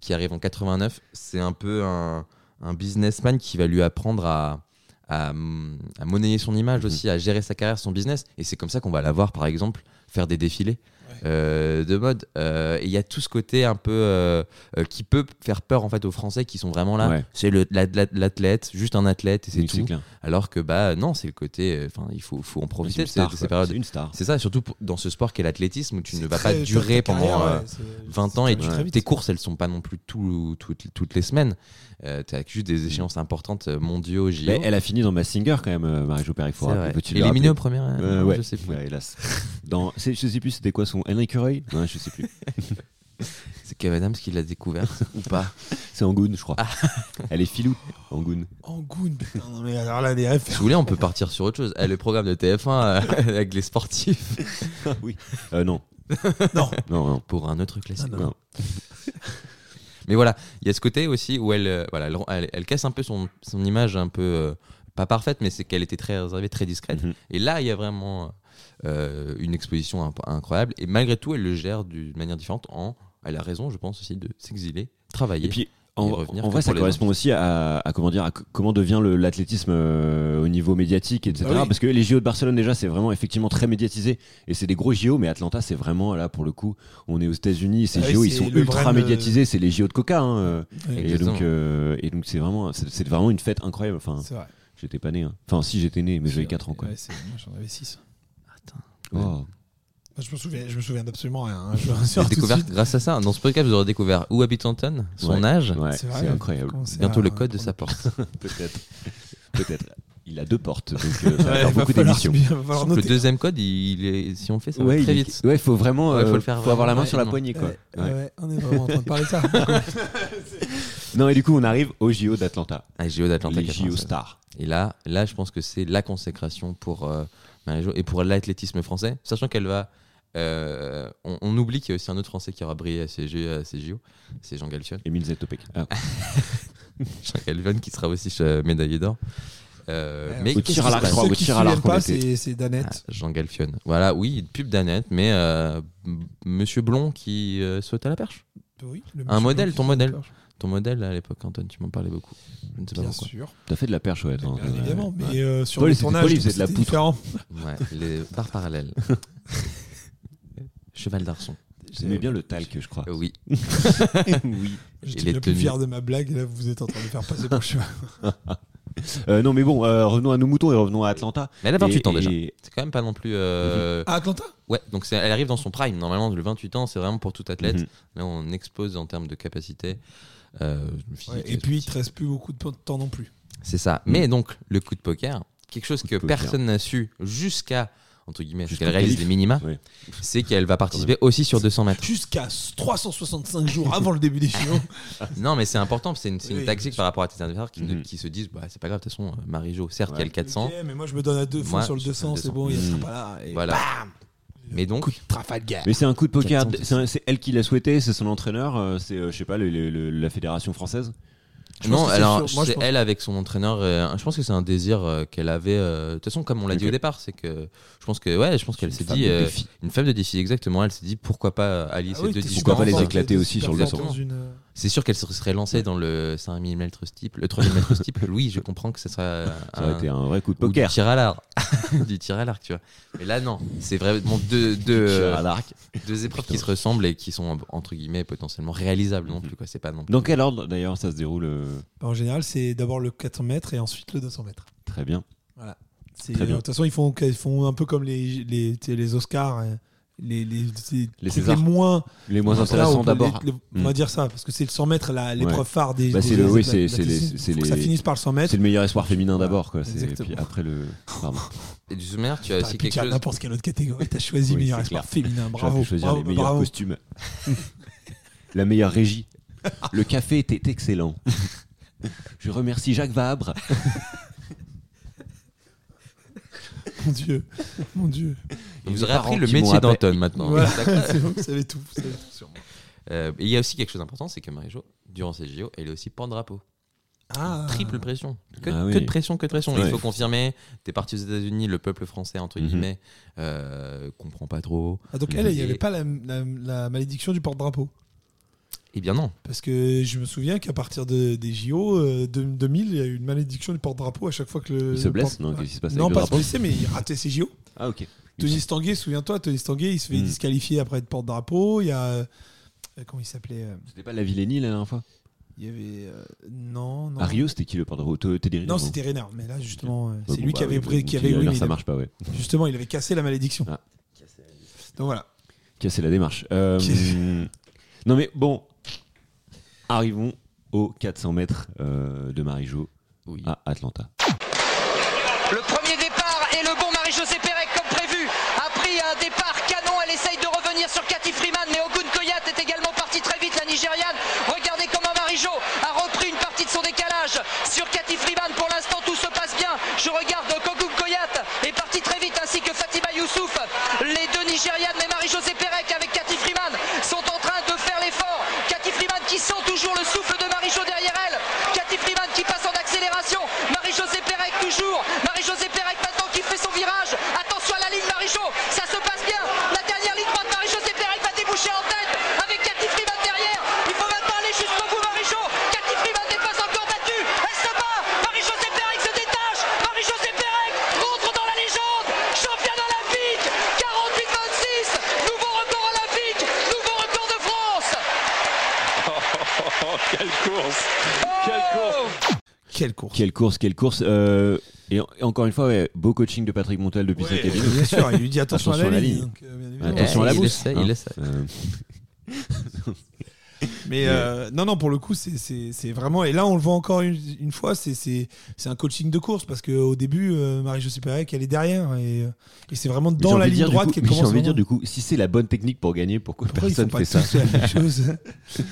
qui arrive en 89. C'est un peu un, un businessman qui va lui apprendre à, à, à monnayer son image Mhm. aussi, à gérer sa carrière, son business. Et c'est comme ça qu'on va la voir, par exemple, faire des défilés. Euh, de mode Euh, et il y a tout ce côté un peu euh, qui peut faire peur en fait aux Français qui sont vraiment là Ouais. c'est le la- la- l'athlète juste un athlète et c'est tout clair. alors que bah non c'est le côté enfin il faut faut en profiter de ces, ces périodes C'est une star. c'est ça surtout pour- dans ce sport qu'est l'athlétisme où tu ne vas très- pas durer pendant carrière, euh, ouais, c'est- 20 ans et tu- tes courses elles sont pas non plus tout, toutes, toutes les semaines euh, tu as juste des échéances importantes mondiaux JO Mais elle a fini dans Massinger quand même, Marie-Jo Pérec. C'est faut rappeler. vrai. Peux-tu le éliminé rappeler au premier Euh, euh, ouais. je sais plus Ouais, hélas. Dans, je sais plus, c'était quoi son Henry Curry Ouais, je sais plus. <laughs> c'est Kev Adams qui l'a découvert ou pas? C'est Angoun, je crois. Ah. <laughs> Elle est filou, Angoun. Angoun, putain, non, mais alors là, des rêves. si vous voulez on peut partir sur autre chose Eh, le programme de TF1 euh, <laughs> avec les sportifs oui. Euh, non. Non. Non, non. pour un autre classique Ah, non. non. Mais voilà, il y a ce côté aussi où elle, euh, voilà, elle, elle- elle casse un peu son, son image un peu euh, pas parfaite, mais c'est qu'elle était très réservée, très discrète. Mhm. Et là, il y a vraiment euh, une exposition imp- incroyable. Et malgré tout, elle le gère d'une manière différente. En, elle a raison, je pense aussi, de s'exiler, travailler. Et puis, Et en, revenir en que vrai, ça correspond aussi à, à comment dire, à comment devient le- l'athlétisme euh, au niveau médiatique, etc. Oui. Parce que les JO de Barcelone déjà, c'est vraiment effectivement très médiatisé et c'est des gros JO, mais Atlanta, c'est vraiment là pour le coup, on est aux États-Unis, ces Ah oui, JO, ils sont ultra euh, médiatisés, c'est les JO de Coca. hein, euh, et donc, euh, et donc c'est vraiment, c'est c'est vraiment une fête incroyable. Enfin, C'est vrai. j'étais pas né. hein. Enfin, si j'étais né, mais j'avais 4 ans quoi. Ouais, c'est- moi, j'en avais 6. Oh. je me souviens, je me souviens d'absolument rien. hein. Je <laughs> découvert grâce à ça. Dans ce podcast, vous aurez découvert où habite Anton, son Ouais. âge, Ouais, C'est incroyable. bientôt le code de sa porte. <laughs> Peut-être, peut-être. Il a deux portes, donc euh, <laughs> ça va Ouais, faire il va beaucoup falloir- d'émissions. le deuxième code, il est, si on le fait, ça Ouais, va très il est- vite. ouais, faut vraiment, Ouais, faut euh, le faire faut avoir la main sur la poignée, quoi. Ouais, Ouais. ouais, on est vraiment en train de parler de ça. Non, et du coup, on arrive au JO d'Atlanta. Ah, JO d'Atlanta Les 96. JO stars. Et là, là, je pense que c'est la consécration pour euh, et pour l'athlétisme français, sachant qu'elle va. euh, on, on oublie qu'il y a aussi un autre Français qui aura brillé à ces JO, à ces JO, c'est Jean Galfion. Emile Zetopek. Ah. <laughs> Jean Galfion qui sera aussi médaillé d'or. Euh, Ouais, mais qui à se l'arc, passe je crois, Ceux au qui tir se à l'arc, souviennent on pas, c'est c'est Ah, Danette. Jean Galfion. Voilà, oui, pub d'Annette, mais euh, Monsieur Blond qui euh, saute à la perche. Oui, le Un modèle, qui ton modèle. Ton modèle à l'époque, Antoine, tu m'en parlais beaucoup. Je ne sais pas Bien pourquoi. sûr. T'as fait de la perche, ouais. Bien Ouais. évidemment, Ouais. mais euh, sur Paul, le c'était tournage, faisait de la c'était poutre. différent. Ouais, les barres parallèles. <laughs> Cheval d'arçon. J'aimais bien le talc, je crois. Euh, oui. <laughs> oui. J'étais bien plus fier de ma blague, et là vous êtes en train de faire passer pour cheval. <laughs> Euh, non, mais bon, euh, revenons à nos moutons et revenons à Atlanta. Mais elle a 28 Et- ans déjà. et- C'est quand même pas non plus. euh, À Atlanta? Ouais, donc elle arrive dans son prime. Normalement, le 28 ans, c'est vraiment pour tout athlète. Mhm. Là, on expose en termes de capacité. Euh, Ouais, Et puis il te reste plus beaucoup de temps non plus. C'est ça. Mais donc, le coup de poker, quelque chose que personne n'a su jusqu'à, entre guillemets, ce Jusqu'au qu'elle réalise les minima, Ouais. c'est qu'elle va participer aussi sur 200 mètres. Jusqu'à 365 jours avant le début des JO. <laughs> Non, mais c'est important, c'est une, c'est une Oui, tactique par rapport à tes adversaires qui, Mhm. qui se disent bah, c'est pas grave, de toute façon, euh, Marie-Jo, certes, il y a Ouais. le 400, Ok, mais moi je me donne à deux fois sur le je fais 200, le c'est 200. bon, il Mm. sera pas là. Et Voilà. bam Mais donc, Coup de Trafalgar. Mais c'est un coup de poker, 410. c'est elle qui l'a souhaité, c'est son entraîneur, euh, c'est, euh, je sais pas, le- le- le- la fédération française. Je non, alors c'est pense- elle avec son entraîneur. euh, je pense que c'est un désir euh, qu'elle avait. euh, De toute façon, comme on l'a dit au départ, c'est que je pense que ouais, je pense qu'elle s'est dit euh, une femme de défi exactement. Elle s'est dit pourquoi pas allier Ah ces oui, deux. Pourquoi pas les éclater aussi sur le une- euh, C'est sûr qu'elle se serait lancée dans le 5000 mètres steeple, le 3000 mètres steeple. <laughs> Oui, je comprends que ce serait Ça aurait un, été un vrai coup de ou du poker. tir à l'arc, <laughs> du tir à l'arc, tu vois. Mais là, non, c'est vraiment deux, euh, deux épreuves qui se ressemblent et qui sont entre guillemets potentiellement réalisables non plus. Quoi, c'est pas non. plus- Dans quel ordre d'ailleurs ça se déroule euh, En général, c'est d'abord le 400 mètres et ensuite le 200 mètres. Très bien. C'est- Très bien. De toute façon, ils font, ils font un peu comme les, Oscars, euh, les, les, les, Les trucs les moins. Les moins intéressants d'abord. les- les- On va Mm. dire ça, parce que c'est le 100 mètres, la- l'épreuve Ouais. phare des. Bah, des- c'est le- des- oui, c'est- Ça finisse par le 100 mètres. C'est le meilleur espoir féminin d'abord, quoi. Puis après le. Pardon. Et du manière, tu as aussi quelque chose. n'importe quelle autre catégorie. T'as choisi Oui, meilleur espoir clair. féminin. Bravo. pu choisir bravo, les meilleurs bravo. costumes. La meilleure régie. Le café était excellent. Je remercie Jacques Vabre. <laughs> Mon Dieu. Mon Dieu. Vous aurez appris le métier d'Anton maintenant. Voilà, <laughs> c'est bon, vous savez tout. vous savez tout sur moi. Euh, et il y a aussi quelque chose d'important, c'est que Marie-Jo, durant ces JO, elle est aussi porte-drapeau. Ah. Triple pression. Que, Ah que de pression, que de pression. Ouais. Il faut confirmer. T'es parti aux États-Unis, le peuple français, entre Mhm. guillemets, euh, comprend pas trop. Ah, donc elle, il n'y avait pas la, la- la malédiction du porte-drapeau. Eh bien non. Parce que je me souviens qu'à partir de, des JO euh, de 2000, il y a eu une malédiction du porte-drapeau à chaque fois que le. Il se le blesse Non, qu'est-ce qui se passe Non, avec pas le se drapeau blesser, mais il ratait ses JO. Ah, ok. Tony Stanguet, souviens-toi, Tony Stanguet, il se fait Mm. disqualifier après de porte-drapeau. Il y a. euh, comment il s'appelait euh, C'était pas la Villénie la dernière fois Il y avait. euh, non, non. À Rio, c'était qui le porte-drapeau Teddy Riner, Non, c'était Reynard. Mais là, justement, euh, Ouais, c'est bon, lui bah qui avait oui, pris. bon, Qui Teddy avait, oui, Riner, mais ça marche pas, ouais. <laughs> Justement, il avait cassé la malédiction. Ah. Donc voilà. Casser la démarche. Euh, non mais bon, arrivons aux 400 mètres euh, de Marie-Jo Oui. à Atlanta. Le premier départ et le bon Marie-Josée Pérec comme prévu a pris un départ canon. Elle essaye de revenir sur Cathy Freeman, mais Ogun Koyat est également partie très vite, la Nigériane. Regardez comment Marie-Jo a repris une partie de son décalage sur Cathy Freeman. Pour l'instant, tout se passe bien. Je regarde Kogun Koyat est parti très vite, ainsi que Fatima Youssouf. Les deux Nigérianes, mais Marie-Josée Pérec avec Cathy Freeman sont en train de faire l'effort. Cathy Freeman qui sent toujours le souffle de Marie-Jo derrière elle. Cathy Freeman qui passe en accélération. Marie-Josée Pérec toujours. Marie-Josée Pérec maintenant qui fait son virage. Attention à la ligne Marie-Jo. Ça se passe bien. La dernière ligne droite, Marie-Josée Pérec va déboucher en tête avec Cathy Freeman derrière. Il faut maintenant aller jusqu'au bout Marie-Jo. Cathy Freeman n'est pas encore battue. Elle se bat. Marie-Josée Pérec se détache. Marie-Josée Pérec rentre dans la légende. Championne olympique. 48-26. Nouveau record olympique. Nouveau record de France. Quelle course Quelle course Quelle course. Quelle course, euh, et, en- et encore une fois, ouais, beau coaching de Patrick Montel depuis sa cabine. bien sûr, il lui dit attention, Attention à la ligne. ligne. donc, euh, bien évidemment. Attention à la il bourse. essaie, il essaie. Euh, <laughs> Mais euh, non, non, pour le coup, c'est- c'est c'est vraiment. Et là, on le voit encore une, une fois, c'est- c'est c'est un coaching de course parce qu'au début, euh, Marie-Josée Pérec, elle est derrière et, euh, et c'est vraiment mais dans la ligne droite qu'elle mais J'ai commence. envie de dire, du coup, si c'est la bonne technique pour gagner, pourquoi Pourquoi ils personne pas fait ça tous la même <laughs> chose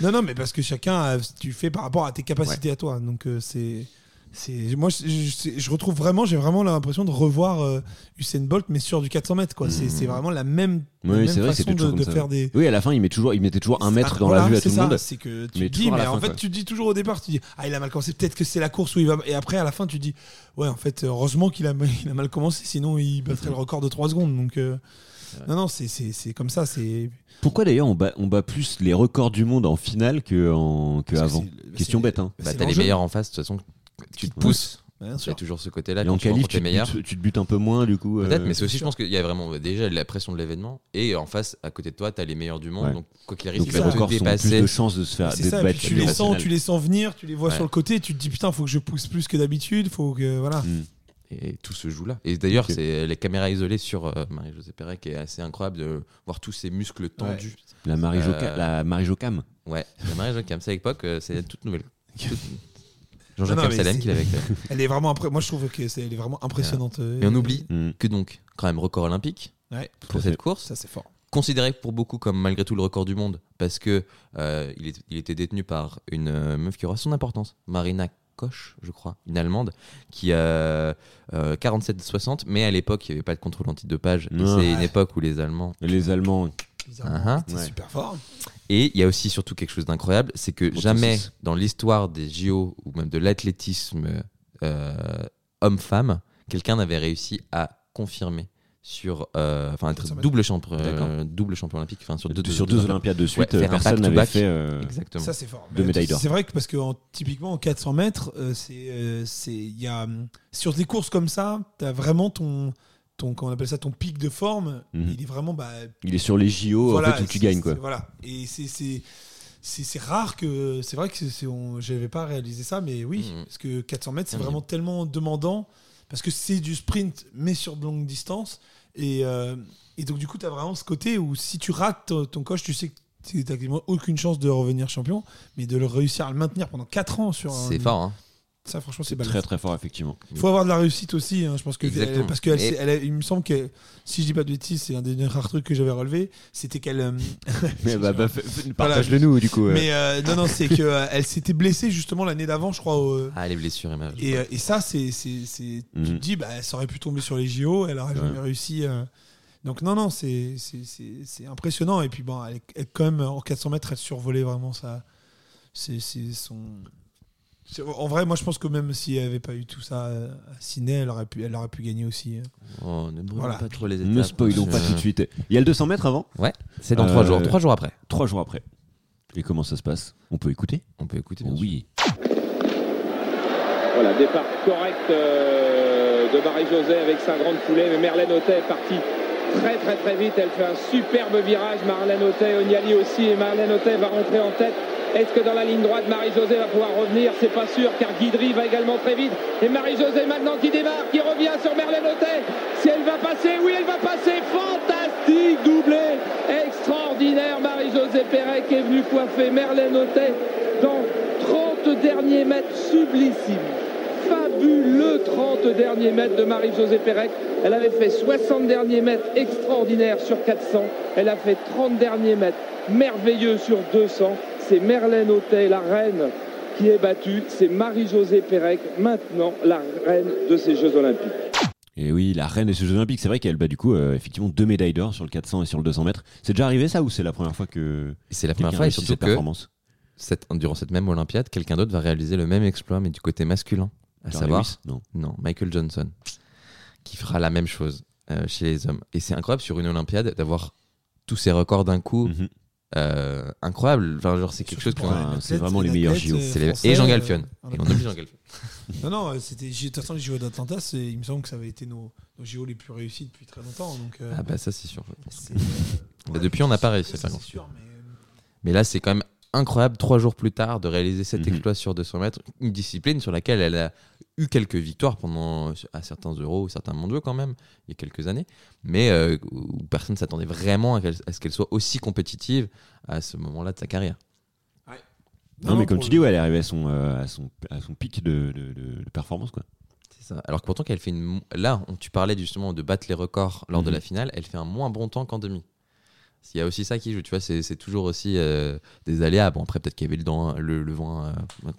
Non, non, mais parce que chacun, tu fais par rapport à tes capacités à toi. Donc euh, c'est, c'est, moi, je, je- je retrouve vraiment, j'ai vraiment l'impression de revoir euh, Usain Bolt, mais sur du 400 mètres. Quoi. C'est, c'est vraiment la même, la Oui, même c'est vrai façon de, faire des. Oui, à la fin, il, met toujours, il mettait toujours un mètre dans Voilà, la vue à c'est tout le ça, monde. C'est que tu mais te dis, mais la en fin, fait, quoi. tu te dis toujours au départ, tu dis, ah, il a mal commencé, peut-être que c'est la course où il va. Et après, à la fin, tu te dis, ouais, en fait, heureusement qu'il a, <laughs> il a mal commencé, sinon il battrait le record de 3 secondes. Donc, euh, non, non, c'est, c'est, c'est comme ça. C'est, Pourquoi d'ailleurs on bat, on bat plus les records du monde en finale que, en, que Question bête, hein. Bah, t'as les meilleurs en face, de toute façon, tu te Ouais. pousses. Bien Il y a toujours ce côté-là Et quand en tu qualif, rencontres tu te, butes, tu te butes un peu moins, du coup. Peut-être, euh, mais c'est aussi, je pense qu'il y a vraiment déjà la pression de l'événement. Et en face, à côté de toi, t'as les meilleurs du monde. Ouais. Donc, quoi qu'il arrive, tu les vas te records sont plus de chances de se faire ça, battre tu les sens, tu les sens venir, tu les vois Ouais. sur le côté, tu te dis putain, faut que je pousse plus que d'habitude, faut que voilà. Mm. Et tout se joue là. Et d'ailleurs, c'est les caméras isolées sur euh, Marie-Josée Pérec qui est assez incroyable de voir tous ces muscles tendus. La Marie-Jo Euh, la Marie-Jo Cam. Ouais, la Marie-Josée Cam, c'est à l'époque, euh, c'est toute nouvelle. Jean-Jacques Non, non, c'est- qui l'avait. Elle est vraiment impré- moi je trouve que c'est elle est vraiment impressionnante. euh, Et on oublie Mm. que donc, quand même, record olympique Ouais, pour cette fait. course. ça c'est fort. considéré pour beaucoup comme malgré tout le record du monde parce que euh, il, est- il était détenu par une euh, meuf qui aura son importance, Marina Koch, je crois, une allemande qui a euh, 47-60, mais à l'époque il n'y avait pas de contrôle antidopage. Ouais. c'est une époque où les Allemands. Les Allemands. Bizarrement, Uh-huh. Ouais. super fort. Et il y a aussi surtout quelque chose d'incroyable, c'est que Bon, jamais dans l'histoire des JO ou même de l'athlétisme euh, homme-femme, quelqu'un n'avait réussi à confirmer sur, euh, enfin, être 400 mètres. double champion, euh, double champion olympique, enfin sur deux, sur deux Olympiades de suite, Ouais, personne n'avait fait. euh, Exactement. Ça c'est fort. Deux médailles d'or. C'est vrai que parce que en- typiquement en 400 mètres, euh, c'est euh, c'est il y a sur des courses comme ça, tu as vraiment ton ton on appelle ça ton pic de forme, Mhm. il est vraiment bah Il est sur les JO voilà, en fait où tu gagnes quoi. Voilà. Et c'est rare que c'est vrai que j'avais pas réalisé ça mais oui Mhm. parce que 400 mètres c'est vraiment tellement demandant parce que c'est du sprint mais sur de longue distance et euh, et donc du coup tu as vraiment ce côté où si tu rates ton, ton coche tu sais que tu n'as quasiment aucune chance de revenir champion mais de le réussir à le maintenir pendant 4 ans sur un- C'est fort, hein. Ça franchement c'est très très fort effectivement. il faut avoir de la réussite aussi, hein, je pense que parce que elle, il me semble que si je dis pas de bêtises, c'est un des rares trucs que j'avais relevé, c'était qu'elle. euh, <laughs> Mais bah, bah, fais- Voilà, partage-le nous du coup. euh. mais euh, non non, c'est que euh, elle s'était blessée justement l'année d'avant, je crois. au- Ah, les blessures, et, euh, et ça, c'est c'est c'est- tu Mhm. te dis, bah, ça aurait pu tomber sur les JO, elle aurait Ouais. jamais réussi. euh. Donc non non, c'est c'est- c'est c'est impressionnant et puis bon, elle quand même en 400 mètres, elle survolait vraiment ça. C'est c'est son. En vrai, moi, je pense que même si elle avait pas eu tout ça euh, à Sydney, elle aurait pu, elle aurait pu gagner aussi. euh. Oh, ne brûlons Voilà. pas trop les étapes. Ne spoilons pas tout de suite. Il y a le 200 mètres avant, Ouais, c'est dans trois Euh, jours. Trois jours après. trois jours après. Et comment ça se passe On peut écouter On peut écouter. bien sûr. Oui. Voilà, départ correct euh, de Marie-Josée avec sa grande foulée, mais Merlène Autet est partie très très très vite. Elle fait un superbe virage. Marlène Autet, Oniali aussi. Et Marlène Autet va rentrer en tête. Est-ce que dans la ligne droite, Marie-Josée va pouvoir revenir C'est pas sûr, car Guidry va également très vite. Et Marie-Josée maintenant qui démarre, qui revient sur Marlène Autet. Si elle va passer, oui, elle va passer. Fantastique doublé, extraordinaire. Marie-Josée Pérec est venue coiffer Merlène Autet dans 30 derniers mètres sublissimes. Fabuleux 30 derniers mètres de Marie-Josée Pérec. Elle avait fait 60 derniers mètres extraordinaires sur 400. Elle a fait 30 derniers mètres merveilleux sur 200. C'est Merlène Autet, la reine, qui est battue. C'est Marie-Josée Pérec, maintenant la reine de ces Jeux Olympiques. Et oui, la reine des Jeux Olympiques, c'est vrai qu'elle bat du coup euh, effectivement deux médailles d'or sur le 400 et sur le 200 mètres. C'est déjà arrivé ça ou c'est la première fois que C'est la première fois et surtout cette que performance cette- durant cette même Olympiade, quelqu'un d'autre va réaliser le même exploit, mais du côté masculin. À Carl savoir, Lewis Non. non, Michael Johnson, qui fera la même chose euh, chez les hommes. Et c'est incroyable sur une Olympiade d'avoir tous ces records d'un coup. Mhm. Euh, incroyable. Enfin, genre, c'est quelque chose c'est vraiment les meilleurs JO. euh, Et Jean euh, Galfion. voilà. Et on oublie Jean Galfion. Non, non, c'était, de toute façon, les JO d'Atlanta, il me semble que ça avait été nos, nos JO les plus réussis depuis très longtemps. Donc, euh, Ah bah ça c'est sûr. Bah, depuis on n'a pas réussi grand-chose. sûr, mais- Mais là, c'est quand même incroyable, trois jours plus tard, de réaliser cet Mhm. exploit sur 200 mètres. Une discipline sur laquelle elle a eu quelques victoires pendant à certains euros, certains mondiaux quand même, il y a quelques années, mais euh, où personne ne s'attendait vraiment à, ce qu'elle soit aussi compétitive à ce moment-là de sa carrière. Non, mais comme tu dis, ouais, elle est arrivée à son, euh, à son, à son pic de, de- de- de performance. Quoi. C'est ça. Alors que pourtant, qu'elle fait une. Là, on- tu parlais justement de battre les records lors de Mhm. la finale, elle fait un moins bon temps qu'en demi. Il y a aussi ça qui joue, tu vois, c'est toujours aussi euh, des aléas. Bon, après, peut-être qu'il y avait le, dent- le, le vent euh,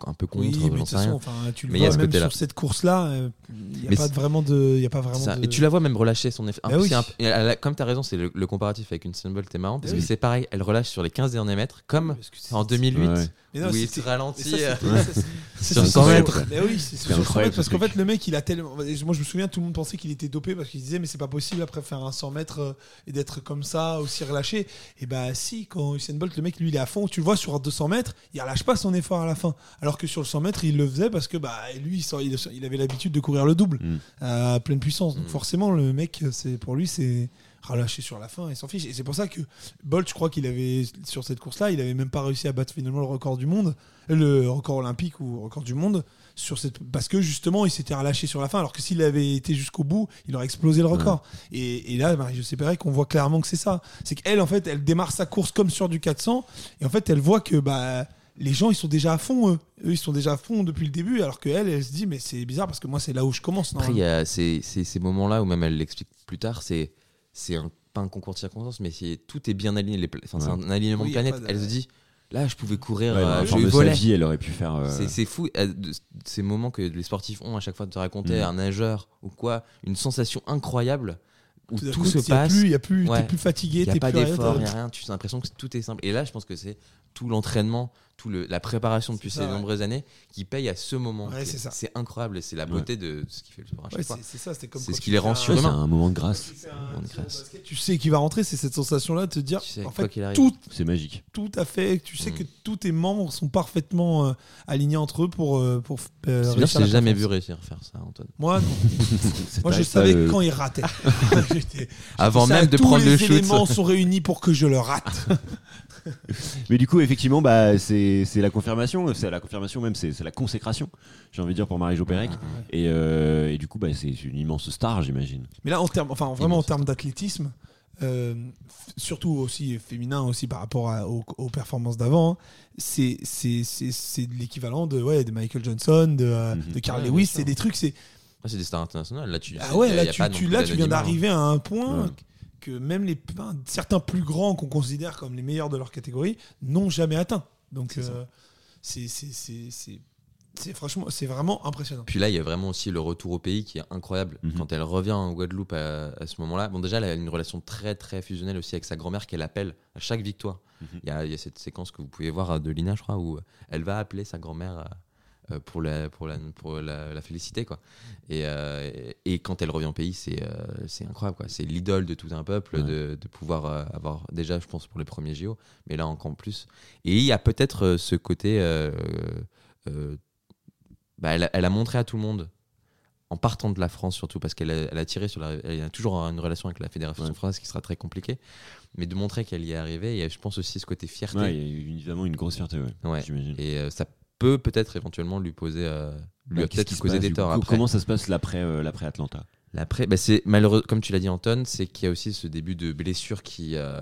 un peu contre, Oui, mais rien. façon, enfin, tu le Mais il y a vois ce même sur cette course-là, euh, il n'y a pas vraiment de, il y a pas vraiment C'est ça. de- Et tu la vois même relâcher son effet. Bah oui. un- a- comme tu as raison, c'est le, le comparatif avec une Sunbolt est marrant parce Bah que oui. c'est pareil, elle relâche sur les 15 derniers mètres comme en 2008 Ouais. Mais non, se ralentit. Mais ça, euh, c'est- <laughs> Sur c'est 100 sur- mètres. Mais oui, c'est sur 100 incroyable, mètres parce ce qu'en fait le mec il a tellement. Moi je me souviens tout le monde pensait qu'il était dopé parce qu'il disait mais c'est pas possible après faire un 100 mètres euh, et d'être comme ça aussi relâché. Et bah si quand Usain Bolt le mec lui il est à fond tu le vois sur un 200 mètres il relâche pas son effort à la fin alors que sur le 100 mètres il le faisait parce que bah lui il, avait l'habitude de courir le double Mm. à pleine puissance donc Mm. forcément le mec c'est pour lui c'est relâché sur la fin et s'en fiche. Et c'est pour ça que Bolt je crois qu'il avait sur cette course là il avait même pas réussi à battre finalement le record du monde le record olympique ou record du monde sur cette parce que justement il s'était relâché sur la fin alors que s'il avait été jusqu'au bout il aurait explosé le record. Et, et là Marie José Pérec qu'on voit clairement que c'est ça. C'est qu'elle en fait elle démarre sa course comme sur du 400 et en fait elle voit que bah les gens ils sont déjà à fond eux. Eux ils sont déjà à fond depuis le début alors que elle se dit mais c'est bizarre parce que moi c'est là où je commence Après, il y a ces, ces- ces moments-là où même elle l'explique plus tard, c'est c'est un- pas un concours de circonstances, mais c'est tout est bien aligné. Les, c'est un alignement Oui, de de- Elle se dit, là, je pouvais courir, Ouais, euh, je de sa volais. vie, elle aurait pu faire. euh, C'est- C'est fou, euh, de- ces moments que les sportifs ont à chaque fois de te raconter, Mhm. un nageur ou quoi, une sensation incroyable où Tout d'un tout, coup, se y a passe. plus il y a plus Ouais. t'es plus fatigué Il n'y a t'es pas d'effort, il t'as- n'y a rien. Tu as l'impression que tout est simple. Et là, je pense que c'est tout l'entraînement, tout le, la préparation depuis ces ouais. nombreuses années qui paye à ce moment. Ouais, c'est incroyable et c'est la beauté de ce qui fait le sport c'est c'est ça C'est ce qui les rend surhumains. c'est un moment de grâce. un Moment de tir au grâce. basket, tu sais qu'il va rentrer c'est cette sensation là de te dire Tu sais, en fait qu'il arrive. tout C'est magique. tout à fait. Tu sais Mm. que tous tes membres sont parfaitement euh, alignés entre eux pour euh, pour euh, C'est bien, je t'ai jamais vu réussir à faire ça, Antoine. Moi, non. <laughs> Moi, je savais quand il ratait. <laughs> Avant même de prendre les le shoot. éléments sont réunis pour que je le rate. <laughs> <laughs> Mais du coup, effectivement, bah, c'est la confirmation, c'est la confirmation même, c'est la consécration, j'ai envie de dire, pour Marie-Jo Pérec. Et, euh, et du coup, bah, c'est une immense star, j'imagine. Mais là, en termes, enfin, vraiment en termes d'athlétisme, euh, surtout aussi féminin aussi par rapport à- aux, aux performances d'avant, hein, c'est l'équivalent de ouais de Michael Johnson, de, euh, de Carl Ouais, Lewis. C'est des trucs, c'est Ah, c'est des stars internationales. Là, tu, Ah ouais, là, y a tu, pas non tu- plus là, tu viens d'arriver à un point Ouais. Que même les certains plus grands qu'on considère comme les meilleurs de leur catégorie n'ont jamais atteint. Donc, C'est euh, c'est c'est- franchement, c'est vraiment impressionnant. Puis là, il y a vraiment aussi le retour au pays qui est incroyable. Mhm. Quand elle revient en Guadeloupe à, à ce moment-là, bon, déjà, elle a une relation très très fusionnelle aussi avec sa grand-mère qu'elle appelle à chaque victoire. Mhm. Il y, a, il y a cette séquence que vous pouvez voir de Lina, je crois, où elle va appeler sa grand-mère pour, la, pour, la, pour la, la féliciter. Quoi. Et, euh, et, quand elle revient au pays, c'est euh, c'est incroyable. quoi. C'est l'idole de tout un peuple Ouais. de, de pouvoir euh, avoir, déjà, je pense, pour les premiers JO, mais là encore plus. Et il y a peut-être euh, ce côté. euh, euh, bah, elle, a, elle a montré à tout le monde en partant de la France surtout, parce qu'elle a, elle a tiré sur la, elle a toujours une relation avec la fédération Ouais. française qui sera très compliquée, mais de montrer qu'elle y est arrivée, et je pense aussi ce côté fierté. Ouais, il y a évidemment une grosse fierté, ouais, Ouais. j'imagine. Et euh, ça peut peut-être éventuellement lui poser, euh, lui Bah, a peut-être des torts coup après. Comment ça se passe l'après euh, l'après Atlanta? L'après, bah c'est malheureux, comme tu l'as dit Anton, c'est qu'il y a aussi ce début de blessure qui, euh,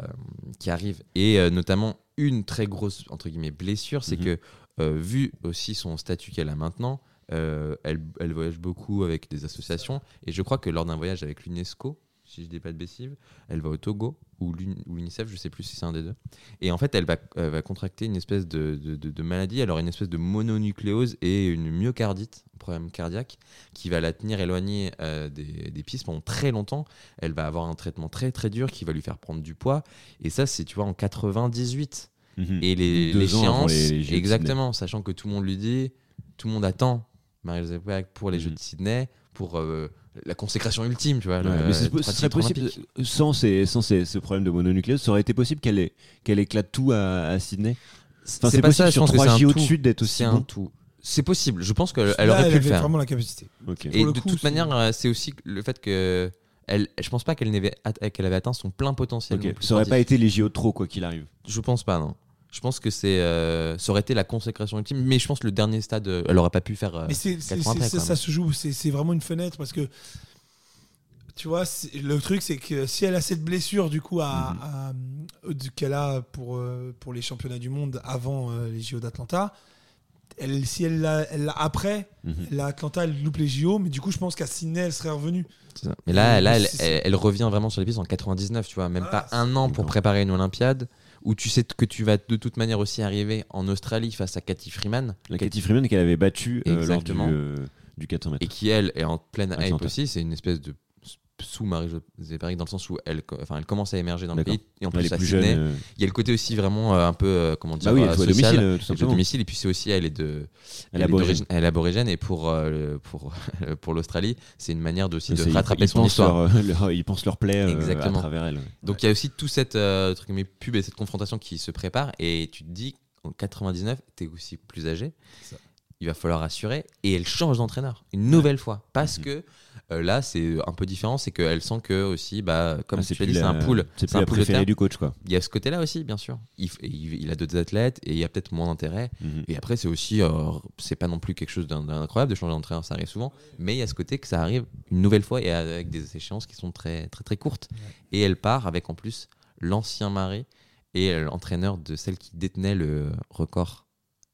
qui arrive. Et euh, notamment une très grosse entre guillemets, blessure, c'est Mhm. que vu aussi son statut qu'elle a maintenant, elle, elle voyage beaucoup avec des associations. Et je crois que lors d'un voyage avec l'UNESCO, si je dis pas de bêtises, elle va au Togo ou l'Uni- ou l'UNICEF, je sais plus si c'est un des deux. Et en fait, elle va, elle va contracter une espèce de, de- de- de maladie, alors une espèce de mononucléose et une myocardite, un problème cardiaque, qui va la tenir éloignée euh, des, des pistes pendant très longtemps. Elle va avoir un traitement très très dur qui va lui faire prendre du poids. Et ça, c'est, tu vois, en 98. Mhm. Et les, les- les de exactement, sachant que tout le monde lui dit, tout le monde attend Marie-Josée pour les Mhm. Jeux de Sydney, pour euh, la consécration ultime, tu vois. Ouais, le- mais ce serait possible, sans, ces, sans ces- ce problème de mononucléose, ça aurait été possible qu'elle qu'elle éclate tout à, à Sydney? Enfin, c'est pas possible je sur pense que trois c'est un JO de suite d'être aussi un bon tout. C'est possible. Je pense qu'elle Là, elle aurait pu le avait faire. vraiment la capacité. Et de coup, toute manière, euh, c'est aussi le fait que elle, je pense pas qu'elle n'avait att- qu'elle avait atteint son plein potentiel. Ça aurait pas été les JO de trop, quoi qu'il arrive. Je pense pas, non. Je pense que c'est, euh, ça aurait été la consécration ultime, mais je pense que le dernier stade, euh, elle aurait pas pu faire. euh, Mais c'est, c'est- après, ça, se joue, c'est, vraiment une fenêtre parce que tu vois, le truc c'est que si elle a cette blessure du coup à, à- euh, qu'elle a pour, euh, pour les championnats du monde avant les JO d'Atlanta, elle, si elle l'a, elle après, Mhm. elle l'a à Atlanta, elle loupe les JO, mais du coup je pense qu'à Sydney elle serait revenue. Mais là, là elle, elle- elle revient vraiment sur les pistes en 99, tu vois, même Ah, pas un an pour préparer une Olympiade, où tu sais que tu vas de toute manière aussi arriver en Australie face à Cathy Freeman, La Cathy Freeman qu'elle avait battue euh, lors du, euh, du 400 mètres. et qui elle est en pleine hype aussi. C'est une espèce de sous Marie-Josée Pérec dans le sens où elle, enfin, elle commence à émerger dans le pays. Et en Elle plus, est à plus jeune. euh, il y a le côté aussi vraiment euh, un peu, euh, comment dire, Bah oui, elle social. domicile, tout Elle joue à simplement. domicile et puis c'est aussi elle est de Elle aborigène. elle est aborigène et pour euh, pour <laughs> pour l'Australie c'est une manière de, aussi de rattraper son histoire leur- <laughs> leur- ils pensent leur plaie euh, à travers elle. donc il y a aussi tout cette euh, truc mais pub et cette confrontation qui se prépare et tu te dis en 99 t'es aussi plus âgé Ça. il va falloir assurer et elle change d'entraîneur une nouvelle fois parce Mhm. que là c'est un peu différent c'est qu'elle sent que aussi bah comme Ah, tu l'as dit c'est un pool C'est un pool de terre. du coach, quoi. il y a ce côté là aussi bien sûr il, il, il a d'autres athlètes et il y a peut-être moins d'intérêt Mhm. et après, c'est aussi, euh, c'est pas non plus quelque chose d'in- d'incroyable de changer d'entraîneur, ça arrive souvent, mais il y a ce côté que ça arrive une nouvelle fois et avec des échéances qui sont très très très courtes. Et elle part avec en plus l'ancien mari et euh, l'entraîneur de celle qui détenait le record,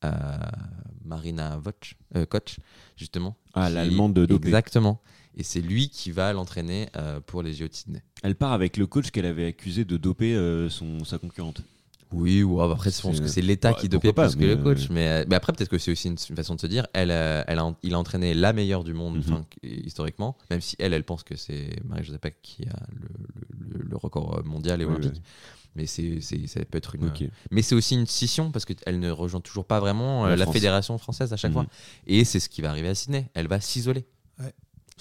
euh, Marina Voch, euh, Koch, justement. Ah, l'allemande de. Exactement. Et c'est lui qui va l'entraîner euh, pour les JO de Sydney. Elle part avec le coach qu'elle avait accusé de doper euh, son, sa concurrente. Oui, ou après, je pense que c'est l'État Ouais, qui dopait pourquoi plus pas, que le coach. euh, Mais, mais après, peut-être que c'est aussi une, une façon de se dire elle, elle a, il a entraîné la meilleure du monde, Mhm. historiquement, même si elle, elle pense que c'est Marie-Josée qui a le, le- le record mondial et Oui, olympique. oui. Mais c'est, ça peut être une. Mais c'est aussi une scission parce qu'elle ne rejoint toujours pas vraiment La la, France. fédération française à chaque Mhm. fois. Et c'est ce qui va arriver à Sydney. Elle va s'isoler. Ouais.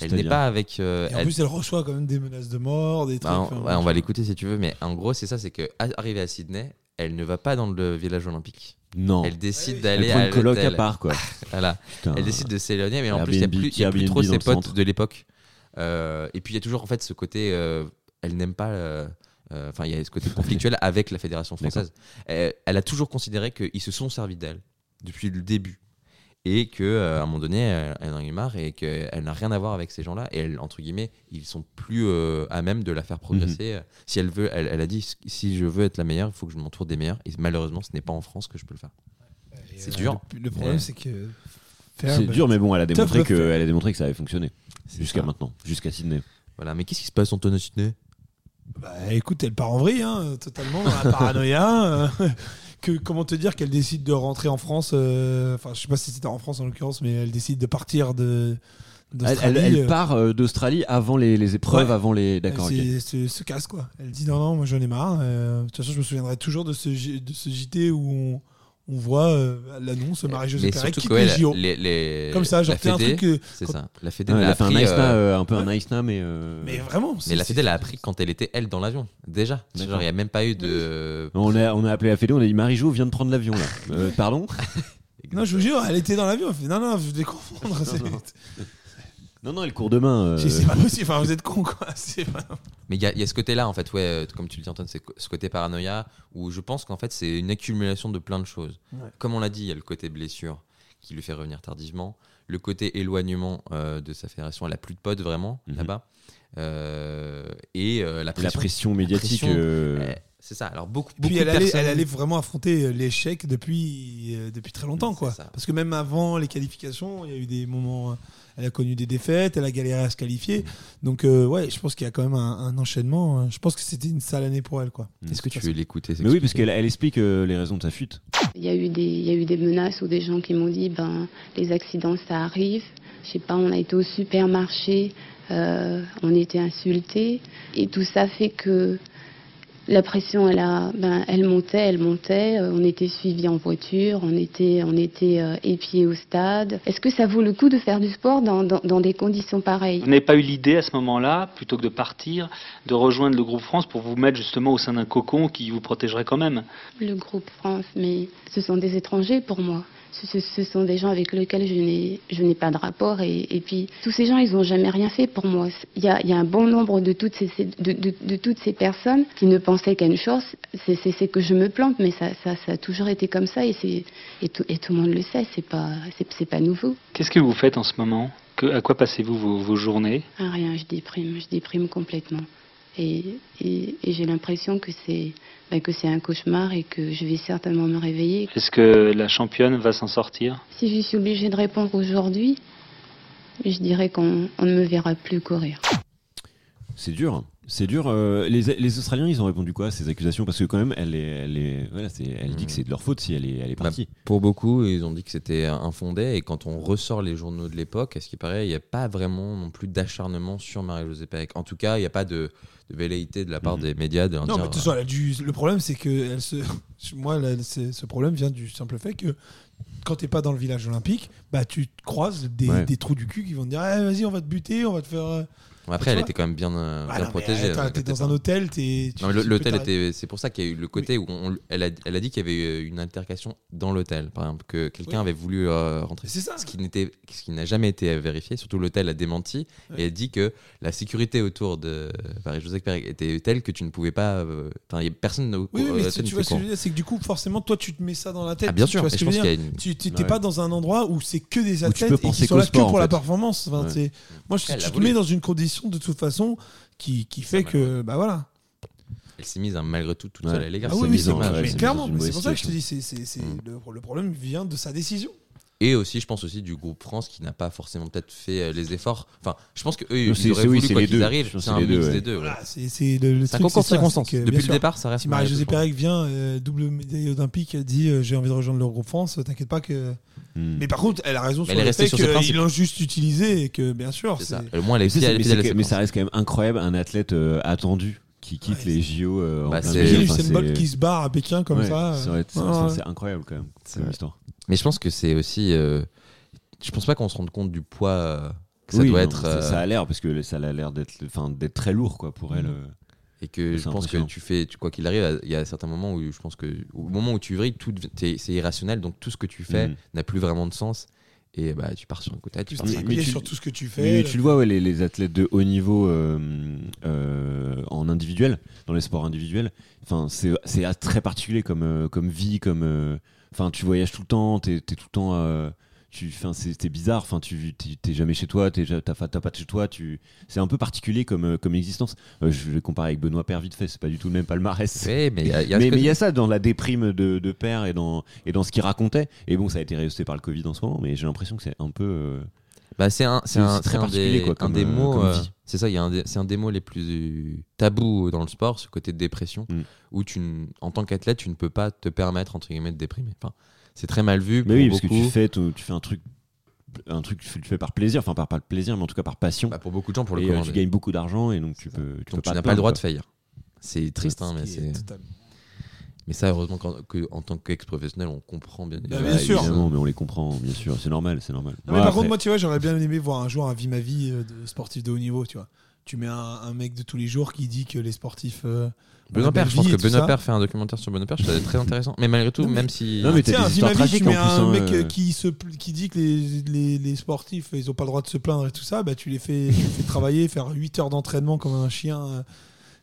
Elle n'est pas avec. euh, Et en elle- plus elle reçoit quand même des menaces de mort, des trucs. bah, enfin, on, ouais, on tu- va l'écouter si tu veux, mais en gros, c'est ça c'est que à- arrivée à Sydney, elle ne va pas dans le village olympique. Non. Elle décide. Elle d'aller prend à une coloc à part, quoi. <laughs> Voilà. Putain. Elle décide de s'éloigner, mais en plus, il n'y a plus, y a plus trop ses potes de l'époque. Euh, et puis, il y a toujours en fait ce côté. euh, elle n'aime pas. euh, euh, Enfin, il y a ce côté conflictuel avec la fédération française. Elle, elle a toujours considéré qu'ils se sont servis d'elle depuis le début. Et qu'à un moment donné, elle, elle en a eu marre et qu'elle n'a rien à voir avec ces gens-là. Et elle, entre guillemets, ils sont plus euh, à même de la faire progresser. Mhm. Si elle veut, elle, elle a dit si je veux être la meilleure, il faut que je m'entoure des meilleurs. Et malheureusement, ce n'est pas en France que je peux le faire. Et, c'est euh, dur. Le, le problème c'est que. faire, C'est bah, dur, mais bon, elle a démontré que, elle a démontré que ça avait fonctionné. C'est Jusqu'à ça. maintenant, jusqu'à Sydney. Voilà. Mais qu'est-ce qui se passe en Sydney? Bah écoute, elle part en vrille, hein, totalement dans la paranoïa. Que, comment te dire qu'elle décide de rentrer en France euh, Enfin, je sais pas si c'était en France en l'occurrence, mais elle décide de partir de. Elle, d'Australie, elle- elle euh, part euh, d'Australie avant les, les épreuves, Ouais. avant les. elle D'accord, ok. s'est- se, se casse quoi. Elle dit non, non, moi j'en ai marre. euh, de toute façon, je me souviendrai toujours de ce, de ce JT où on, on voit euh, l'annonce Pérec surtout quitte que ouais, les la- JO. les, les- Comme ça, genre, la c'est un Fédé, truc que. C'est quand- ça. La Fédé Ouais, elle a fait un nice euh, na, euh, un peu un nice na, mais. euh, Mais vraiment. Mais la Fédé l'a appris quand elle était elle dans l'avion. Déjà. Genre il n'y a même pas eu de. On a, on a appelé la Fédé, on a dit Marie-Jo vient de prendre l'avion là. Euh, pardon <laughs> Non, je vous jure, elle était dans l'avion. Elle fait non, non, je vais <laughs> confondre. c'est- <laughs> Non, non, elle court demain. euh, C'est pas possible. Enfin, vous êtes con, quoi. <laughs> C'est pas- Mais il y, a- il y a ce côté-là, en fait, ouais, euh, comme tu le dis, Antoine, c'est co- ce côté paranoïa où je pense qu'en fait, c'est une accumulation de plein de choses. Ouais. Comme on l'a dit, il y a le côté blessure qui lui fait revenir tardivement, le côté éloignement euh, de sa fédération, elle a plus de potes vraiment Mhm. là-bas, Euh, et euh, la la pression. pression médiatique. pression, euh, euh, c'est ça. Alors beaucoup, beaucoup Puis elle de allait, personnes. elle allait vraiment affronter euh, l'échec depuis, euh, depuis très longtemps. Quoi. Parce que même avant les qualifications, il y a eu des moments. euh, Elle a connu des défaites, elle a galéré à se qualifier. Donc, euh, ouais, je pense qu'il y a quand même un, un enchaînement. euh, Je pense que c'était une sale année pour elle. Quoi. Est-ce que tu veux l'écouter Mais oui, parce qu'elle elle explique euh, les raisons de sa fuite. Il y, a eu des, il y a eu des menaces ou des gens qui m'ont dit ben, les accidents ça arrive. Je sais pas, on a été au supermarché, euh, on était insultés. Et tout ça fait que la pression, elle, a, ben, elle montait, elle montait. Euh, On était suivis en voiture, on était, on était euh, épiés au stade. Est-ce que ça vaut le coup de faire du sport dans, dans, dans des conditions pareilles? Vous n'avez pas eu l'idée à ce moment-là, plutôt que de partir, de rejoindre le groupe France pour vous mettre justement au sein d'un cocon qui vous protégerait quand même Le groupe France, mais ce sont des étrangers pour moi. Ce, sont des gens avec lesquels je n'ai, pas de rapport. Et, et puis, tous ces gens, ils n'ont jamais rien fait pour moi. Il y a, il y a un bon nombre de toutes ces, de, de- de toutes ces personnes qui ne pensaient qu'à une chose, c'est, que je me plante. Mais ça, ça, ça a toujours été comme ça et, et, tout, et tout le monde le sait. C'est pas, c'est pas nouveau. Qu'est-ce que vous faites en ce moment? Que- À quoi passez-vous vos, vos journées? Ah, rien, je déprime, je déprime complètement. Et, et, et j'ai l'impression que c'est, ben, que c'est un cauchemar et que je vais certainement me réveiller Est-ce que la championne va s'en sortir? Si je suis obligée de répondre aujourd'hui, je dirais qu'on on ne me verra plus courir. C'est dur. C'est dur. euh, les, les Australiens, ils ont répondu quoi à ces accusations? Parce que quand même, elle, est, elle, est, voilà, elle dit que c'est de leur faute si elle est, elle est Bah, partie. Pour beaucoup, ils ont dit que c'était infondé. Et quand on ressort les journaux de l'époque, à ce qui paraît, il n'y a pas vraiment non plus d'acharnement sur Marie-Josée Pérec. En tout cas, il n'y a pas de, de velléité de la part Mhm. des médias de Non, dire, mais de toute façon, elle a dû- le problème, c'est que elle se... <laughs> moi, là, ce problème vient du simple fait que quand t'es pas dans le village olympique, bah tu croises des, Ouais. des trous du cul qui vont te dire Eh, vas-y, on va te buter, on va te faire. Après, elle était quand même bien, euh, Ah bien non, protégée. attends, T'es dans pas- un hôtel, t'es. Non, mais l'hôtel était. C'est pour ça qu'il y a eu le côté où on- elle, a, elle a dit qu'il y avait eu une altercation dans l'hôtel, par exemple, que quelqu'un Oui. avait voulu euh, rentrer. C'est ça. Ce qui n'était, ce qui n'a jamais été vérifié. Surtout l'hôtel a démenti et a dit que la sécurité autour de Marie-Josée Pérec était telle que tu ne pouvais pas. euh, Enfin, il y a personne au Oui, oui, mais tu vois ce que je veux dire, c'est que du coup, forcément, toi, tu te mets ça dans la tête. Ah, bien tu sûr. Tu Ouais. pas dans un endroit où c'est que des athlètes et qui sont là que pour la performance. Moi, tu te mets dans une condition de toute façon qui, qui fait que, bah voilà. Elle s'est mise hein, malgré tout toute Ouais. seule à l'égard. Ah oui, oui, en- mais c'est clairement, pour ça que je te dis, c'est, c'est, c'est- Mm. le, le problème vient de sa décision. Et aussi, je pense aussi du groupe France qui n'a pas forcément peut-être fait euh, les efforts. Enfin, je pense que eux, ils c'est- auraient oui, voulu quoi les qu'ils arrivent. C'est un les mix deux, des ouais. deux. ouais. Voilà, c'est, le, un truc, concours de circonstances. Depuis le départ, ça reste. Si Marie-Josée Pérec vient, euh, double médaille olympique, dit euh, j'ai envie de rejoindre le groupe France, t'inquiète pas que. Hmm. Mais par contre, elle a raison Mais sur elle est le restée fait qu'ils l'ont juste utilisé et que, bien sûr, ça. Moins, elle est Mais, ça reste quand même incroyable, un athlète euh, attendu qui quitte Ouais, les JO euh, en Bah, plein c'est- Usain Bolt qui se barre à Pékin comme ouais, ça. c'est euh, ouais, incroyable quand même, C'est comme histoire. Mais je pense que c'est aussi. euh, Je pense pas qu'on se rende compte du poids euh, que ça Oui, doit non, être. ça- euh, Ça a l'air parce que ça a l'air d'être, enfin, d'être très lourd quoi pour elle. Mhm. Et que je pense que tu fais, tu, quoi qu'il arrive, il y a certains moments où je pense que au moment où tu vrilles, tout c'est irrationnel, donc tout ce que tu fais Mhm. n'a plus vraiment de sens. Et bah, tu pars sur un côté, tu pars sur un côté. tu- sur tout ce que tu fais. mais tu le vois, ouais, les, les athlètes de haut niveau euh, euh, en individuel, dans les sports individuels, enfin, c'est c'est très particulier comme, euh, comme vie, comme, euh, enfin, tu voyages tout le temps, t'es es tout le temps, euh, tu, c'est bizarre, enfin, tu t'es- jamais chez toi, t'es t'as pas de chez toi, tu, c'est un peu particulier comme, euh, comme existence. Euh, je vais comparer avec Benoît Père vite fait, c'est pas du tout le même palmarès. Mais il y a, il y a <laughs> ce mais mais côté- il y a ça dans la déprime de, de père et dans, et dans ce qu'il racontait. Et bon, ça a été rehaussé par le Covid en ce moment, mais j'ai l'impression que c'est un peu. euh, Bah, c'est un, c'est un, très un particulier, des, quoi, un comme, des mots. euh, c'est ça, il c'est un des mots les plus tabous dans le sport, ce côté de dépression, Mm. où tu, en tant qu'athlète, tu ne peux pas te permettre entre guillemets de déprimer. Enfin, c'est très mal vu. Mais pour oui, parce que tu fais, tu tu fais un truc, un truc, tu le fais par plaisir, enfin par pas de plaisir, mais en tout cas par passion. Bah, pour beaucoup de gens, pour le et euh, commander. tu gagnes beaucoup d'argent et donc tu C'est peux, tu peux Donc tu pas n'as pas le droit de faillir. C'est triste, hein, mais c'est. Mais ça, heureusement qu'en que, en tant qu'ex-professionnel, on comprend bien. Bah, bien Bah, sûr. Évidemment, mais on les comprend, bien sûr, c'est normal, c'est normal. Non, mais Ouais, par après- contre, moi, tu vois, j'aurais bien aimé voir un jour un vie ma vie euh, de sportif de haut niveau, tu vois. Tu mets un, un mec de tous les jours qui dit que les sportifs. euh, Benoît Père, je pense que Benoît. Père fait un documentaire sur Benoît Père, je trouve ça très intéressant. Mais malgré tout, Non, mais- même si. Non, mais t'as Tiens, des histoires t'imagines, tu tragiques mets en plus. un hein, mec euh. euh, qui, se, qui dit que les, les, les sportifs, ils ont pas le droit de se plaindre et tout ça, bah, tu les fais, tu les fais travailler, faire 8 heures d'entraînement comme un chien. euh,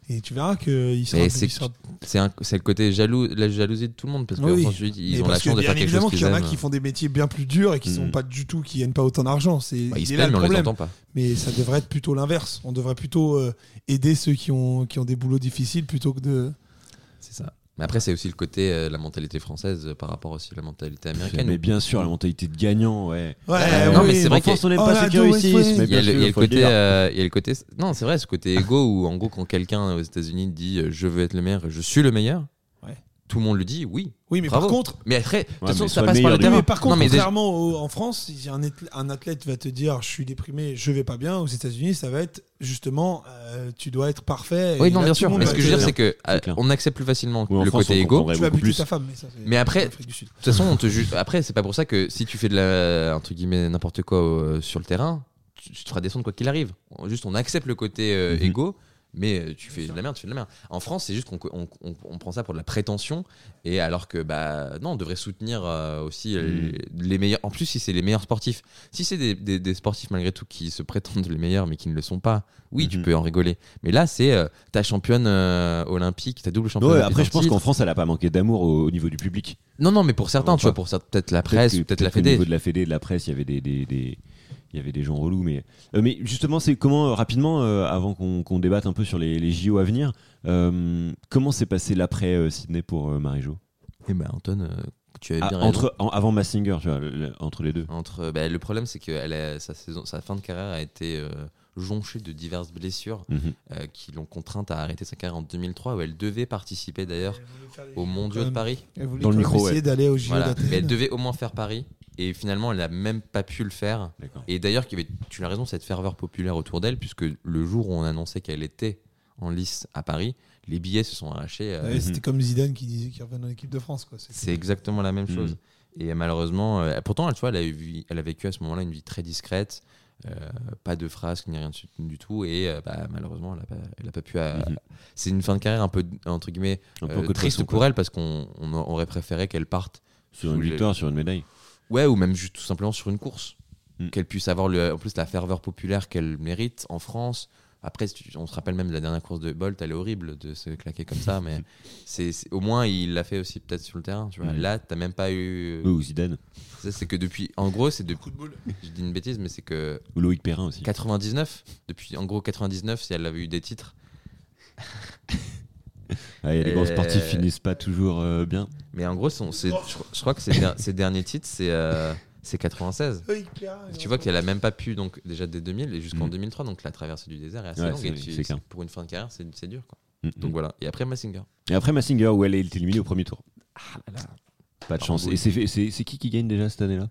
Et tu verras qu'il sera. Il c'est sera- c'est un- c'est le côté jaloux, la jalousie de tout le monde parce Oui, oui. ils Mais ont la parce que chance de faire quelque chose qu'ils qu'il y en a aiment. qui font des métiers bien plus durs et qui sont Mm. pas du tout, qui gagnent pas autant d'argent. C'est Bah, ils il se plaignent, mais on les entend pas. Mais ça devrait être plutôt l'inverse. On devrait plutôt euh, aider ceux qui ont, qui ont des boulots difficiles plutôt que de. C'est ça. Mais après, c'est aussi le côté, euh, la mentalité française euh, par rapport aussi à la mentalité américaine. Mais bien sûr, la mentalité de gagnant, ouais. Ouais, Euh, non, mais c'est vrai En France, que- on n'aime Oh, pas la ceux qui réussissent. douce, mais Il y a bien le, il y a sûr, le faut le côté, dire. euh, il y a le côté, non, c'est vrai, ce côté égo où en gros quand quelqu'un aux États-Unis dit euh, je veux être le meilleur, je suis le meilleur. Tout le monde le dit oui. Oui, mais Bravo. par contre, Mais après, de toute Ouais, façon, ça passe par le terrain. mais par contre, non, mais déjà- contrairement au- en France, si un, athlète- un athlète va te dire je suis déprimé, je vais pas bien, aux États-Unis, ça va être justement euh, tu dois être parfait. oui, non, là, bien sûr. Mais ce que je veux dire, c'est que euh, on accepte plus facilement Oui, le France, côté égo. tu vas buter plus. ta femme. Mais, ça, c'est Mais après-. De toute façon, on te juge. Après, c'est pas pour ça que si tu fais de la entre guillemets n'importe quoi euh, sur le terrain, tu, tu te feras descendre quoi qu'il arrive. Juste, on accepte le côté euh, Mhm. égo. Mais euh, tu fais de la merde, tu fais de la merde. En France, c'est juste qu'on on, on- on prend ça pour de la prétention, et alors que bah non, on devrait soutenir euh, aussi euh, les meilleurs. En plus, si c'est les meilleurs sportifs, si c'est des, des- des sportifs malgré tout qui se prétendent les meilleurs mais qui ne le sont pas, oui, tu Mhm. peux en rigoler. Mais là, c'est euh, ta championne euh, olympique, ta double championne. Ouais, olympique après, je pense qu'en France, elle a pas manqué d'amour au, au niveau du public. Non, non, mais pour certains, tu vois, pour peut-être la presse, peut-être la Fédé. niveau de la Fédé, de la presse, il y avait des, des, des- il y avait des gens relous. Mais, euh, mais justement, c'est comment, euh, rapidement, euh, avant qu'on qu'on débatte un peu sur les, les JO à venir, euh, comment s'est passé l'après euh, Sydney pour euh, Marie-Jo? Eh ben, Anton, euh, tu avais Ah, bien raison. entre, en- Avant Massinger, tu vois, le- le- entre les deux. Entre, bah, le problème, c'est que elle a- sa, saison, sa fin de carrière a été euh, jonchée de diverses blessures Mhm. euh, qui l'ont contrainte à arrêter sa carrière en 2003, où elle devait participer d'ailleurs aux Mondiaux de Paris. Elle voulait Dans le micro, essayer ouais. d'aller au JO Voilà. Mais elle devait au moins faire Paris. Et finalement, elle n'a même pas pu le faire. Et d'ailleurs, tu as raison, cette ferveur populaire autour d'elle, puisque le jour où on annonçait qu'elle était en lice à Paris, les billets se sont arrachés. euh, Ouais, C'était comme Zidane qui disait qu'il revenait en équipe de France. C'est exactement la même Mhm. chose. Et malheureusement, euh, pourtant, tu vois, elle a, eu- elle a vécu à ce moment-là une vie très discrète, euh, pas de frasques ni rien du, tout. Et euh, bah, malheureusement, elle n'a pas, elle a pas pu. Mhm. C'est une fin de carrière un peu, entre guillemets, Un peu euh, triste pour quoi. elle parce qu'on on aurait préféré qu'elle parte. Sur une les- victoire, sur une médaille. Ouais, ou même juste tout simplement sur une course. Mm. Qu'elle puisse avoir le, en plus la ferveur populaire qu'elle mérite en France. Après, on se rappelle même de la dernière course de Bolt, elle est horrible de se claquer comme ça, mais <laughs> c'est au moins il l'a fait aussi peut-être sur le terrain. Tu vois. Mm. Là, t'as même pas eu. Oui, ou Zidane. Ça, c'est que depuis. En gros, c'est de. Coup de. Je dis une bêtise, mais c'est que Ou Loïc Perrin aussi. 99, depuis en gros 99, si elle avait eu des titres. Ouais, les grands Euh, sportifs finissent pas toujours euh, bien. Mais en gros, son- je, je crois que der- ces derniers titres, c'est euh, c'est 96. Oui, Pierre, Tu vois qu'elle a même pas pu, donc déjà dès 2000 et jusqu'en Mm. 2003, donc la traversée du désert est assez Ouais, longue. Et tu- pour une fin de carrière, c'est dur. Quoi. Mm, Donc mm. voilà. Et après Massinger. Et après Massinger, où elle est éliminée au premier tour. Pas de Ah, chance. Et c'est qui qui gagne déjà cette année-là?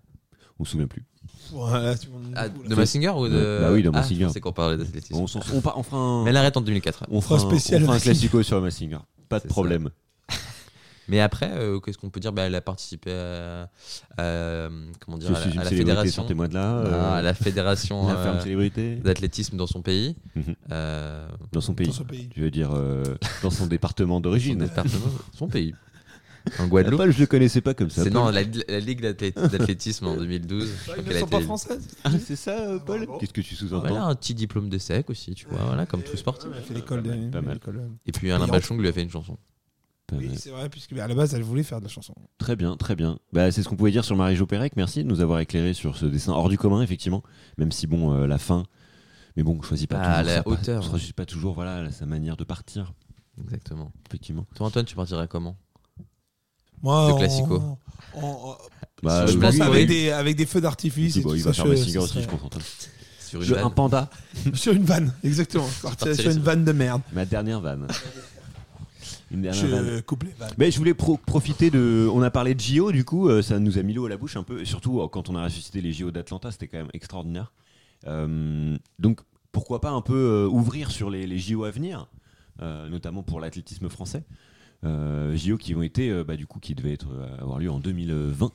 On se souvient plus. Voilà, tu Ah, de Massinger ou de. Bah oui, de Ah, Massinger. C'est qu'on parlait d'athlétisme. On, s'en- on, pa- on fera un, Mais elle arrête en 2004. on fera un- spécial on fera un classico sur Massinger. Pas de problème. <laughs> Mais après, euh, qu'est-ce qu'on peut dire? Bah, Elle a participé à, à, comment dire, Je à, la, à fédération, sortez-moi de là. Euh, à la fédération <laughs> euh, d'athlétisme dans son pays. Mhm. Euh, Dans son pays. Dans ce pays. Je veux dire, euh, dans son <laughs> département d'origine. son pays. <laughs> En Ah, Guadeloupe. Paul, je le connaissais pas comme ça. C'est non, la, la Ligue d'athlé- d'athlétisme en 2012. je crois Ils ne a sont pas françaises. Ah, <laughs> c'est ça, euh, Paul. Qu'est-ce que tu sous-entends Voilà, un petit diplôme de sec aussi, tu vois, voilà, comme tout sportif. Elle a fait l'école de. Pas mal. euh, Et puis Alain Bachung lui a fait une chanson. Oui, c'est vrai, puisque à la base, elle voulait faire de la chanson. Très bien, très bien. Bah, c'est ce qu'on pouvait dire sur Marie-Jo Pérec. Merci de nous avoir éclairé sur ce dessin hors du commun, effectivement. Même si, bon, euh, la fin. Mais bon, on choisit pas Bah, toujours. à la sa- hauteur. <laughs> on choisit pas toujours voilà, sa manière de partir, Exactement. effectivement. Toi, Antoine, tu partirais comment? Moi, De classico. Bah, je pense avec des, avec des feux d'artifice. Bon, il va faire ce aussi, je pense. Sur Je- vanne. un panda, <laughs> Sur une vanne, exactement. Sur une vanne de merde. ma dernière vanne. Une dernière vanne. Je coupe les vannes. Mais je voulais pro- profiter de. On a parlé de JO, du coup, euh, ça nous a mis l'eau à la bouche un peu. Et surtout, euh, quand on a ressuscité les JO d'Atlanta, c'était quand même extraordinaire. Euh, donc, pourquoi pas un peu euh, ouvrir sur les, les JO à venir, euh, notamment pour l'athlétisme français. Euh, JO qui ont été, euh, bah, du coup, qui devaient être, euh, avoir lieu en 2020.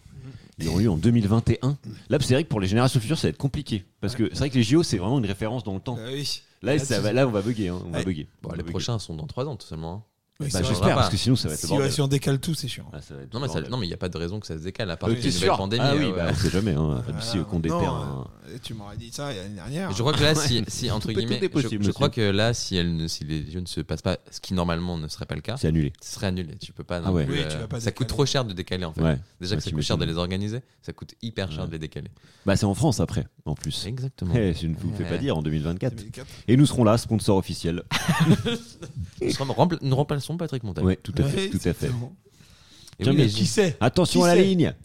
Ils ont lieu en 2021. Là, c'est vrai que pour les générations futures, ça va être compliqué. Parce que c'est vrai que les JO, c'est vraiment une référence dans le temps. Euh, oui. Là, ça va- là, on va bugger. hein, on va Ouais. bugger. Bon, On va les bugger. prochains sont dans 3 ans, tout seulement. Hein. Oui, Bah. J'espère, pas. parce que sinon, ça va être le Si, ouais, bordel. si on décale tout, c'est chiant. Ah, ça va être Non, le mais ça- bordel. non, mais il n'y a pas de raison que ça se décale à part Euh, une nouvelle pandémie. Ah oui, euh, bah, ouais. on sait jamais. Hein, Voilà. si qu'on déterre. Non, un- euh, tu m'aurais dit ça l'année dernière. Je crois que là, <laughs> si, si entre guillemets, possible, je, crois que là, si, elle ne- si les jeux ne se passent pas, ce qui normalement ne serait pas le cas, C'est annulé. ce serait annulé. Tu peux pas. Ah ouais. plus, Oui, euh, tu vas pas ça coûte trop cher de décaler en fait. Ouais. Déjà que ça coûte cher de les organiser, ça coûte hyper cher de les décaler. Bah, c'est en France après, en plus. Exactement. Eh, je ne vous fais pas dire en 2024. 2004. Et nous serons là, sponsor officiel. <laughs> Nous serons- Patrick Montagne. Ouais, tout à fait, Ouais, tout à fait. exactement. Et Tiens, oui, mais les Qui sait Attention Qui à la sait ligne. <laughs>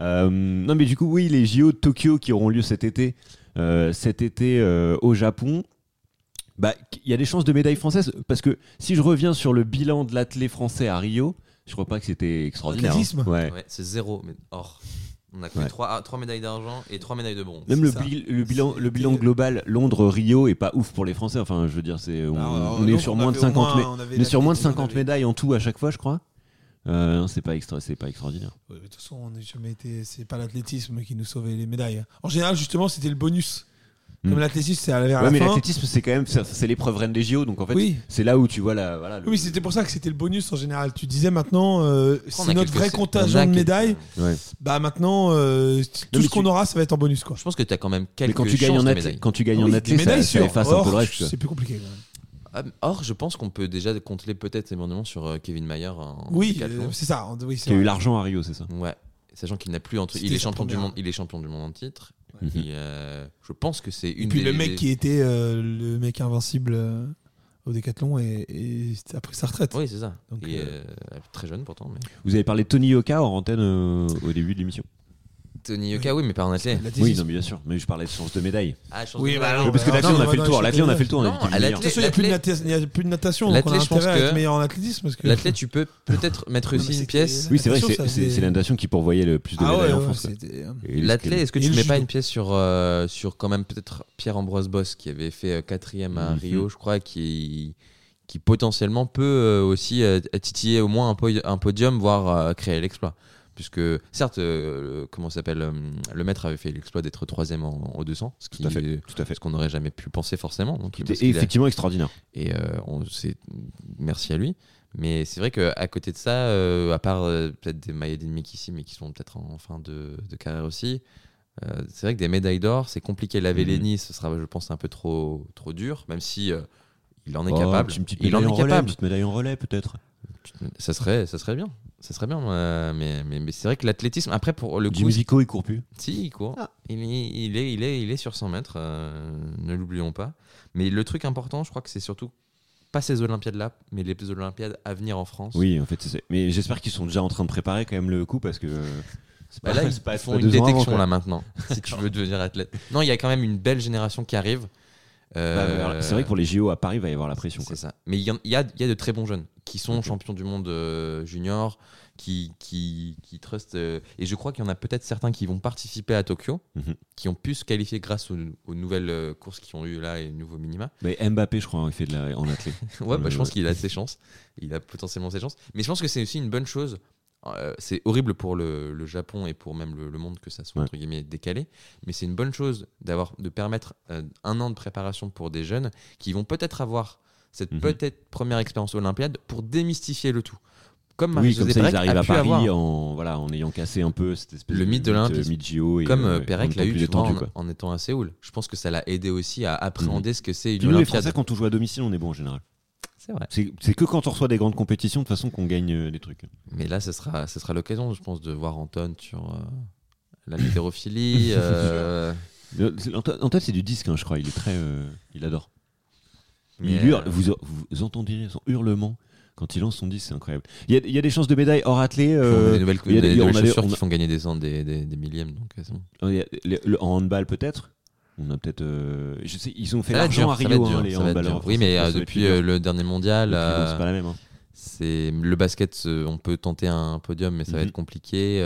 Euh, non, mais du coup, oui, les JO de Tokyo qui auront lieu cet été, euh, cet été euh, au Japon. Bah, il y a des chances de médaille française parce que si je reviens sur le bilan de l'athlète français à Rio, je crois pas que c'était extraordinaire. Ouais. Ouais, c'est zéro, mais or. On a que Ouais. 3, médailles d'argent et 3 médailles de bronze. Même le, ça. bil- le bilan, le C'était- bilan global Londres-Rio est pas ouf pour les Français. Enfin, je veux dire, c'est on, est sur on moins de avait au 50, moins- mé- on avait on est sur moins de l'athlétisme, on 50 avait- médailles en tout à chaque fois, je crois. Euh, c'est pas extra, c'est pas extraordinaire. Ouais, mais De toute façon, on n'a jamais été. C'est pas l'athlétisme qui nous sauvait les médailles. En général, justement, c'était le bonus. Comme Hmm. l'athlétisme, c'est vers Ouais, la mais fin. l'athlétisme, c'est quand même, c'est l'épreuve reine des JO, donc en fait, Oui. c'est là où tu vois la, voilà. le- Oui, c'était pour ça que c'était le bonus en général. Tu disais maintenant, euh, c'est notre vrai contingent de médailles. Ouais. Bah maintenant, euh, tout ce qu'on tu- aura, ça va être en bonus quoi. Je pense que tu as quand même quelques Mais quand tu gagnes chances en médailles. quand tu gagnes Ah en oui, des ça, ça un peu le reste. C'est plus compliqué. quand même. Ah, Or, je pense qu'on peut déjà compter peut-être éventuellement sur euh, Kevin Mayer en Oui, euh, c'est ça. en- Oui, Qui a eu l'argent à Rio, c'est ça Ouais. Sachant qu'il n'a plus entre. Il est champion du monde. Il est champion du monde en titre. Et, euh, je pense que c'est Et une. puis des- le mec des- qui était euh, le mec invincible euh, au décathlon et, et a pris sa retraite. Oui, c'est ça. Donc, Et, euh, euh, très jeune pourtant. Mais... Vous avez parlé de Tony Yoka en antenne euh, au début de l'émission. Tony Yoka, oui, mais pas en athlète. Oui, non, mais bien sûr. Mais je parlais de chances de médaille. Ah, je pense Oui, que- bah, Ah, non, Oui, parce que bah, l'athlète, on a non, fait le bah, tour. non, L'athlète, on a fait le tour. Non. De il n'y a plus de de natation. Donc on a L'athlète, je pense être que- meilleur en athlétisme. L'athlète, tu peux peut-être mettre Non, aussi une pièce. Oui, c'est vrai c'est- la nation qui pourvoyait le plus de Ah médailles en France. Et L'athlète, est-ce que tu le mets pas une pièce sur, euh, sur quand même peut-être Pierre-Ambroise Boss qui avait fait euh, quatrième à Mhm. Rio, je crois, qui, qui potentiellement peut euh, aussi titiller au moins un, po- un podium, voire créer l'exploit? Puisque, certes, euh, comment s'appelle euh, Le maître avait fait l'exploit d'être troisième en, en 200, ce qui Tout à fait, tout à fait. ce qu'on n'aurait jamais pu penser forcément. Donc, a- effectivement extraordinaire. et euh, on, merci à lui. Mais c'est vrai qu'à côté de ça, euh, à part peut-être des maillots d'ennemis ici, mais qui sont peut-être en fin de, de carrière aussi, c'est vrai que des médailles d'or, c'est compliqué. La Vélénie, ce sera, je pense, un peu trop, trop dur, même si il en est Oh, capable. Une petite il en est en relais, une capable. petite médaille en relais, peut-être. Ça serait, ça serait bien. Ça serait bien, euh, mais, mais, mais c'est vrai que l'athlétisme, après, pour le coup, Zico, il court plus. si, il court. Ah. Il, est, il, est, il, est, il est sur 100 mètres, euh, ne l'oublions pas. Mais le truc important, je crois que c'est surtout pas ces Olympiades-là, mais les Olympiades à venir en France. Oui, en fait, c'est. Mais j'espère qu'ils sont déjà en train de préparer quand même le coup parce que. c'est Bah pas- là, <laughs> ils font pas une avant, détection là maintenant, si tu veux devenir athlète. Non, il y a quand même une belle génération qui arrive. Euh, C'est vrai que pour les JO à Paris, il va y avoir la pression. quoi. C'est ça. Mais il y, en- a, il y a de très bons jeunes qui sont champions du monde euh, junior, qui, qui, qui trustent. euh, et je crois qu'il y en a peut-être certains qui vont participer à Tokyo, Mhm. qui ont pu se qualifier grâce aux, aux nouvelles courses qui ont eu là et les nouveaux minima. Mais Mbappé, je crois, il fait de la... en athlète. <laughs> ouais, bah, je pense qu'il a ses chances. Il a potentiellement ses chances. Mais je pense que c'est aussi une bonne chose. Euh, c'est horrible pour le, le Japon et pour même le, le monde que ça soit Ouais. entre guillemets décalé, mais c'est une bonne chose d'avoir de permettre euh, un an de préparation pour des jeunes qui vont peut-être avoir cette Mhm. peut-être première expérience olympiade pour démystifier le tout. Comme Oui, Marie-Josée comme ça, ils arrivent à Paris avoir. en, voilà, en ayant cassé un peu cette espèce Le mythe de l'Olympisme. Comme euh, euh, Pérec en l'a eu tu vois, en, étant à Séoul. Je pense que ça l'a aidé aussi à appréhender ce que c'est une Puis nous, les Olympiade. Français, quand on joue à domicile, on est bon en général. C'est vrai. C'est c'est que quand on reçoit des grandes compétitions, de toute façon, qu'on gagne euh, des trucs. Mais là, ce sera, ce sera l'occasion, je pense, de voir Anton sur euh, la météorophilie. <laughs> euh, Euh, c'est- du disque, hein, je crois. Il est très. euh, il adore. Mais, il hurle. euh, Vous, vous entendiez son hurlement quand il lance son disque, c'est incroyable. Il y, a, il y a des chances de médaille hors athlé. euh, il y a des- nouvelles chaussures qui font gagner des, cent- des, des, des millièmes. Donc, c'est bon. il y a- le- le- en handball, peut-être. On a peut-être. euh, je sais, ils ont fait l'argent à Rio, hein, les handballeurs. Oui, mais ça euh, depuis euh, le dernier mondial, euh, c'est pas la même. hein. c'est le basket, on peut tenter un podium, mais ça va Mhm. être compliqué.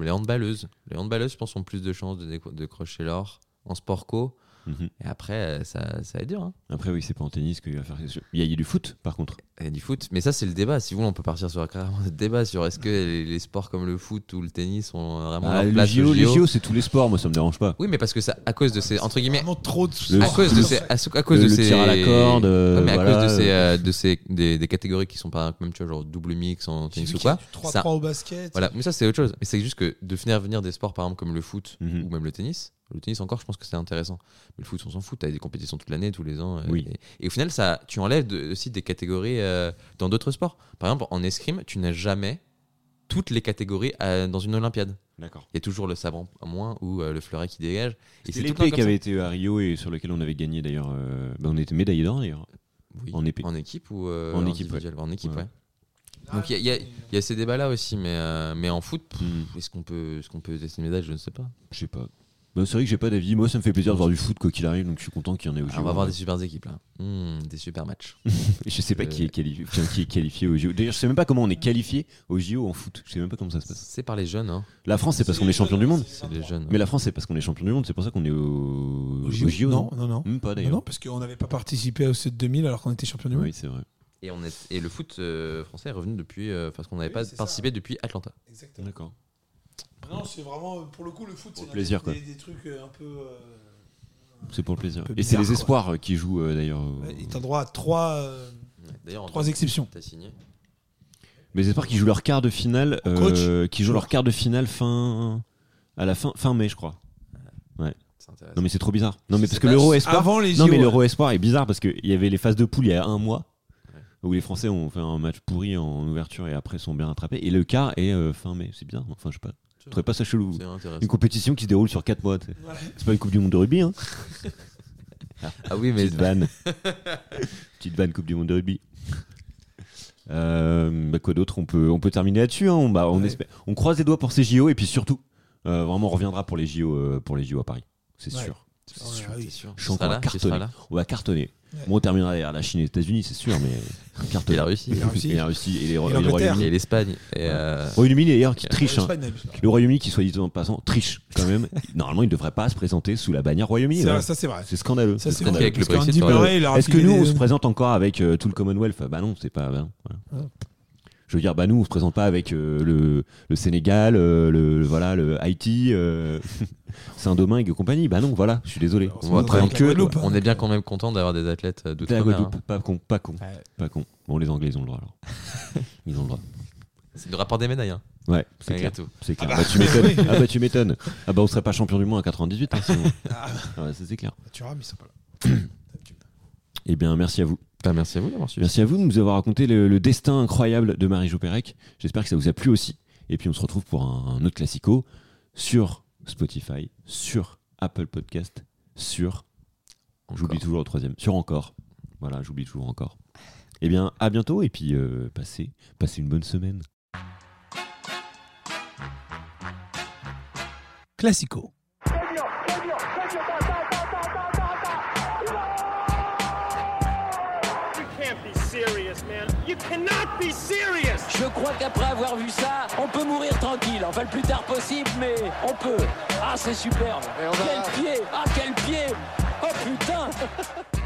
Les handballeuses, les handballeuses, je pense, ont plus de chances de, décro- de crocher l'or. En sport co, Mhm. Et après, euh, ça, ça va être dur. hein. Après, oui, c'est pas en tennis qu'il va faire. Il y, a, il y a du foot, par contre. Il y a du foot, mais ça c'est le débat. Si vous voulez, on peut partir sur carrément le débat sur est-ce que les, les sports comme le foot ou le tennis sont vraiment Ah, les JO. JO, c'est tous les sports, moi, ça me dérange pas. Oui, mais parce que ça, à cause de ces entre guillemets, Vraiment trop de Le- à cause de ces, à, à cause le- de le ces tir à la corde, euh, Ouais, mais à cause de ces, euh, euh, de ces des, des catégories qui sont pas même tu vois genre double mix en tennis ou quoi. 3-3 ça- au basket. Voilà, mais ça c'est autre chose. Mais c'est juste que de venir venir des sports par exemple comme le foot Mhm. ou même le tennis. Le tennis encore, je pense que c'est intéressant. Mais le foot, on s'en fout. T'as des compétitions toute l'année, tous les ans. euh, Oui. Et, et au final, ça, tu enlèves de- aussi des catégories euh, dans d'autres sports. Par exemple, en escrime, tu n'as jamais toutes les catégories euh, dans une Olympiade. D'accord. Il y a toujours le sabre en moins ou euh, le fleuret qui dégage. Et C'est l'épée qui avait été à Rio et sur lequel on avait gagné d'ailleurs. euh, bah, on était médaillé d'or d'ailleurs. Oui. en épée. En équipe ou En équipe, individuel En équipe, Ouais. ouais. Donc il y y, y a ces débats-là aussi, mais, euh, mais en foot, Hmm. est-ce qu'on peut, est-ce qu'on peut tester une médaille Je ne sais pas. Je sais pas. Bah, c'est vrai que j'ai pas d'avis. Moi, ça me fait plaisir de voir du foot quoi qu'il arrive, donc je suis content qu'il y en ait au Ah, JO. on va avoir des super équipes là. Hmm, des super matchs. <laughs> Je sais pas qui est qualifié, enfin, qui est qualifié au JO. D'ailleurs, je sais même pas comment on est qualifié au JO en foot. Je sais même pas comment ça se passe. C'est par les jeunes, hein. La France, c'est parce qu'on est champion du monde. C'est les jeunes. Mais la France, c'est parce qu'on est champion du monde. C'est pour ça qu'on est au, Au au JO, non, non, non. Même pas d'ailleurs. non, parce qu'on n'avait pas participé au 7 2000 alors qu'on était champion du monde. Oui, c'est vrai. Et, on est, et le foot euh, français est revenu depuis. euh, parce qu'on n'avait Oui, pas ça. participé depuis Atlanta. Exactement. D'accord. Non, c'est vraiment, pour le coup, le foot, Pour c'est le plaisir, des, quoi. des trucs euh, un peu. euh, C'est pour le plaisir. Peu Et c'est bizarre, les quoi. espoirs euh, qui jouent euh, d'ailleurs. au- et t'as droit à trois. euh. D'ailleurs, Trois Antoine, exceptions. T'as signé. Mais les espoirs qui jouent leur quart de finale. Euh, qui jouent leur quart de finale fin. À la fin, fin mai, je crois. C'est intéressant. Non, mais c'est trop bizarre. Non, mais parce que pas, l'Euro Espoir. Avant les Non, mais JO, l'Euro Espoir est bizarre parce qu'il y avait les phases de poule il y a un mois Ouais. où les Français ont fait un match pourri en ouverture et après sont bien rattrapés. Et le quart est euh, fin mai. C'est bizarre. Enfin, je sais pas. Je trouve pas ça chelou. Une compétition qui se déroule sur 4 mois. tu sais. C'est pas une Coupe du Monde de rugby, hein. Ah oui, mais. Petite <laughs> vanne. Petite vanne Coupe du Monde de rugby. Euh, bah, quoi d'autre? On peut, on peut terminer là-dessus. hein. On, bah, on, Ouais. espère- on croise les doigts pour ces JO et puis surtout, euh, vraiment, on reviendra pour les JO, euh, pour les JO à Paris. C'est Ouais. sûr. Ouais, ouais. C'est sûr. Là va cartonner. On va cartonner. Ouais. Bon, on terminera derrière la Chine et les États-Unis, c'est sûr, mais <laughs> cartonner. Et la Russie. Et la Russie. Et et les, Et Ro- et le. Royaume-Uni. Et l'Espagne. Et euh, Royaume-Uni d'ailleurs qui triche. hein. pas. Le Royaume-Uni qui, soit dit en passant, triche quand même. <laughs> Normalement, il ne devrait pas se présenter sous la bannière Royaume-Uni. C'est voilà. ça c'est vrai. C'est scandaleux. C'est vrai. Avec le Parce Brexit, qu'Andy ouais. Murray, il leur a Est-ce que nous, des- on se présente encore avec euh, tout le Commonwealth? Bah non, c'est pas. bah non, voilà. Je veux dire, bah nous, on se présente pas avec euh, le, le Sénégal, euh, le voilà, le Haïti, euh, <laughs> Saint-Domingue et compagnie. Bah non, voilà, je suis désolé. On va que. Hein. on est bien quand même content d'avoir des athlètes La d'outre-mer. Guadeloupe, hein. pas con, pas con, Ouais. pas con. Bon, les Anglais, ils ont le droit alors. <laughs> Ils ont le droit. C'est le rapport des médailles. Hein. Ouais, c'est clair. tout. C'est clair. Ah bah, bah, tu m'étonnes. <laughs> Ah bah tu m'étonnes. Ah bah on serait pas champion du monde en 98 hein, sinon. Ah, Ah ouais, ça c'est clair. tu rames, ils sont pas là. <coughs> Eh bien, merci à vous. Bah, merci à vous d'avoir suivi. Merci à vous de nous avoir raconté le, le destin incroyable de Marie-Jo Pérec. J'espère que ça vous a plu aussi. Et puis on se retrouve pour un, un autre classico sur Spotify, sur Apple Podcast, sur. J'oublie Encore. toujours le troisième. Sur encore. Voilà, j'oublie toujours encore. Eh bien, à bientôt et puis euh, passez, passez une bonne semaine. Classico. Je crois qu'après avoir vu ça, on peut mourir tranquille. Enfin, le plus tard possible, mais on peut. Ah, c'est superbe. Quel pied Ah, quel pied Oh putain <laughs>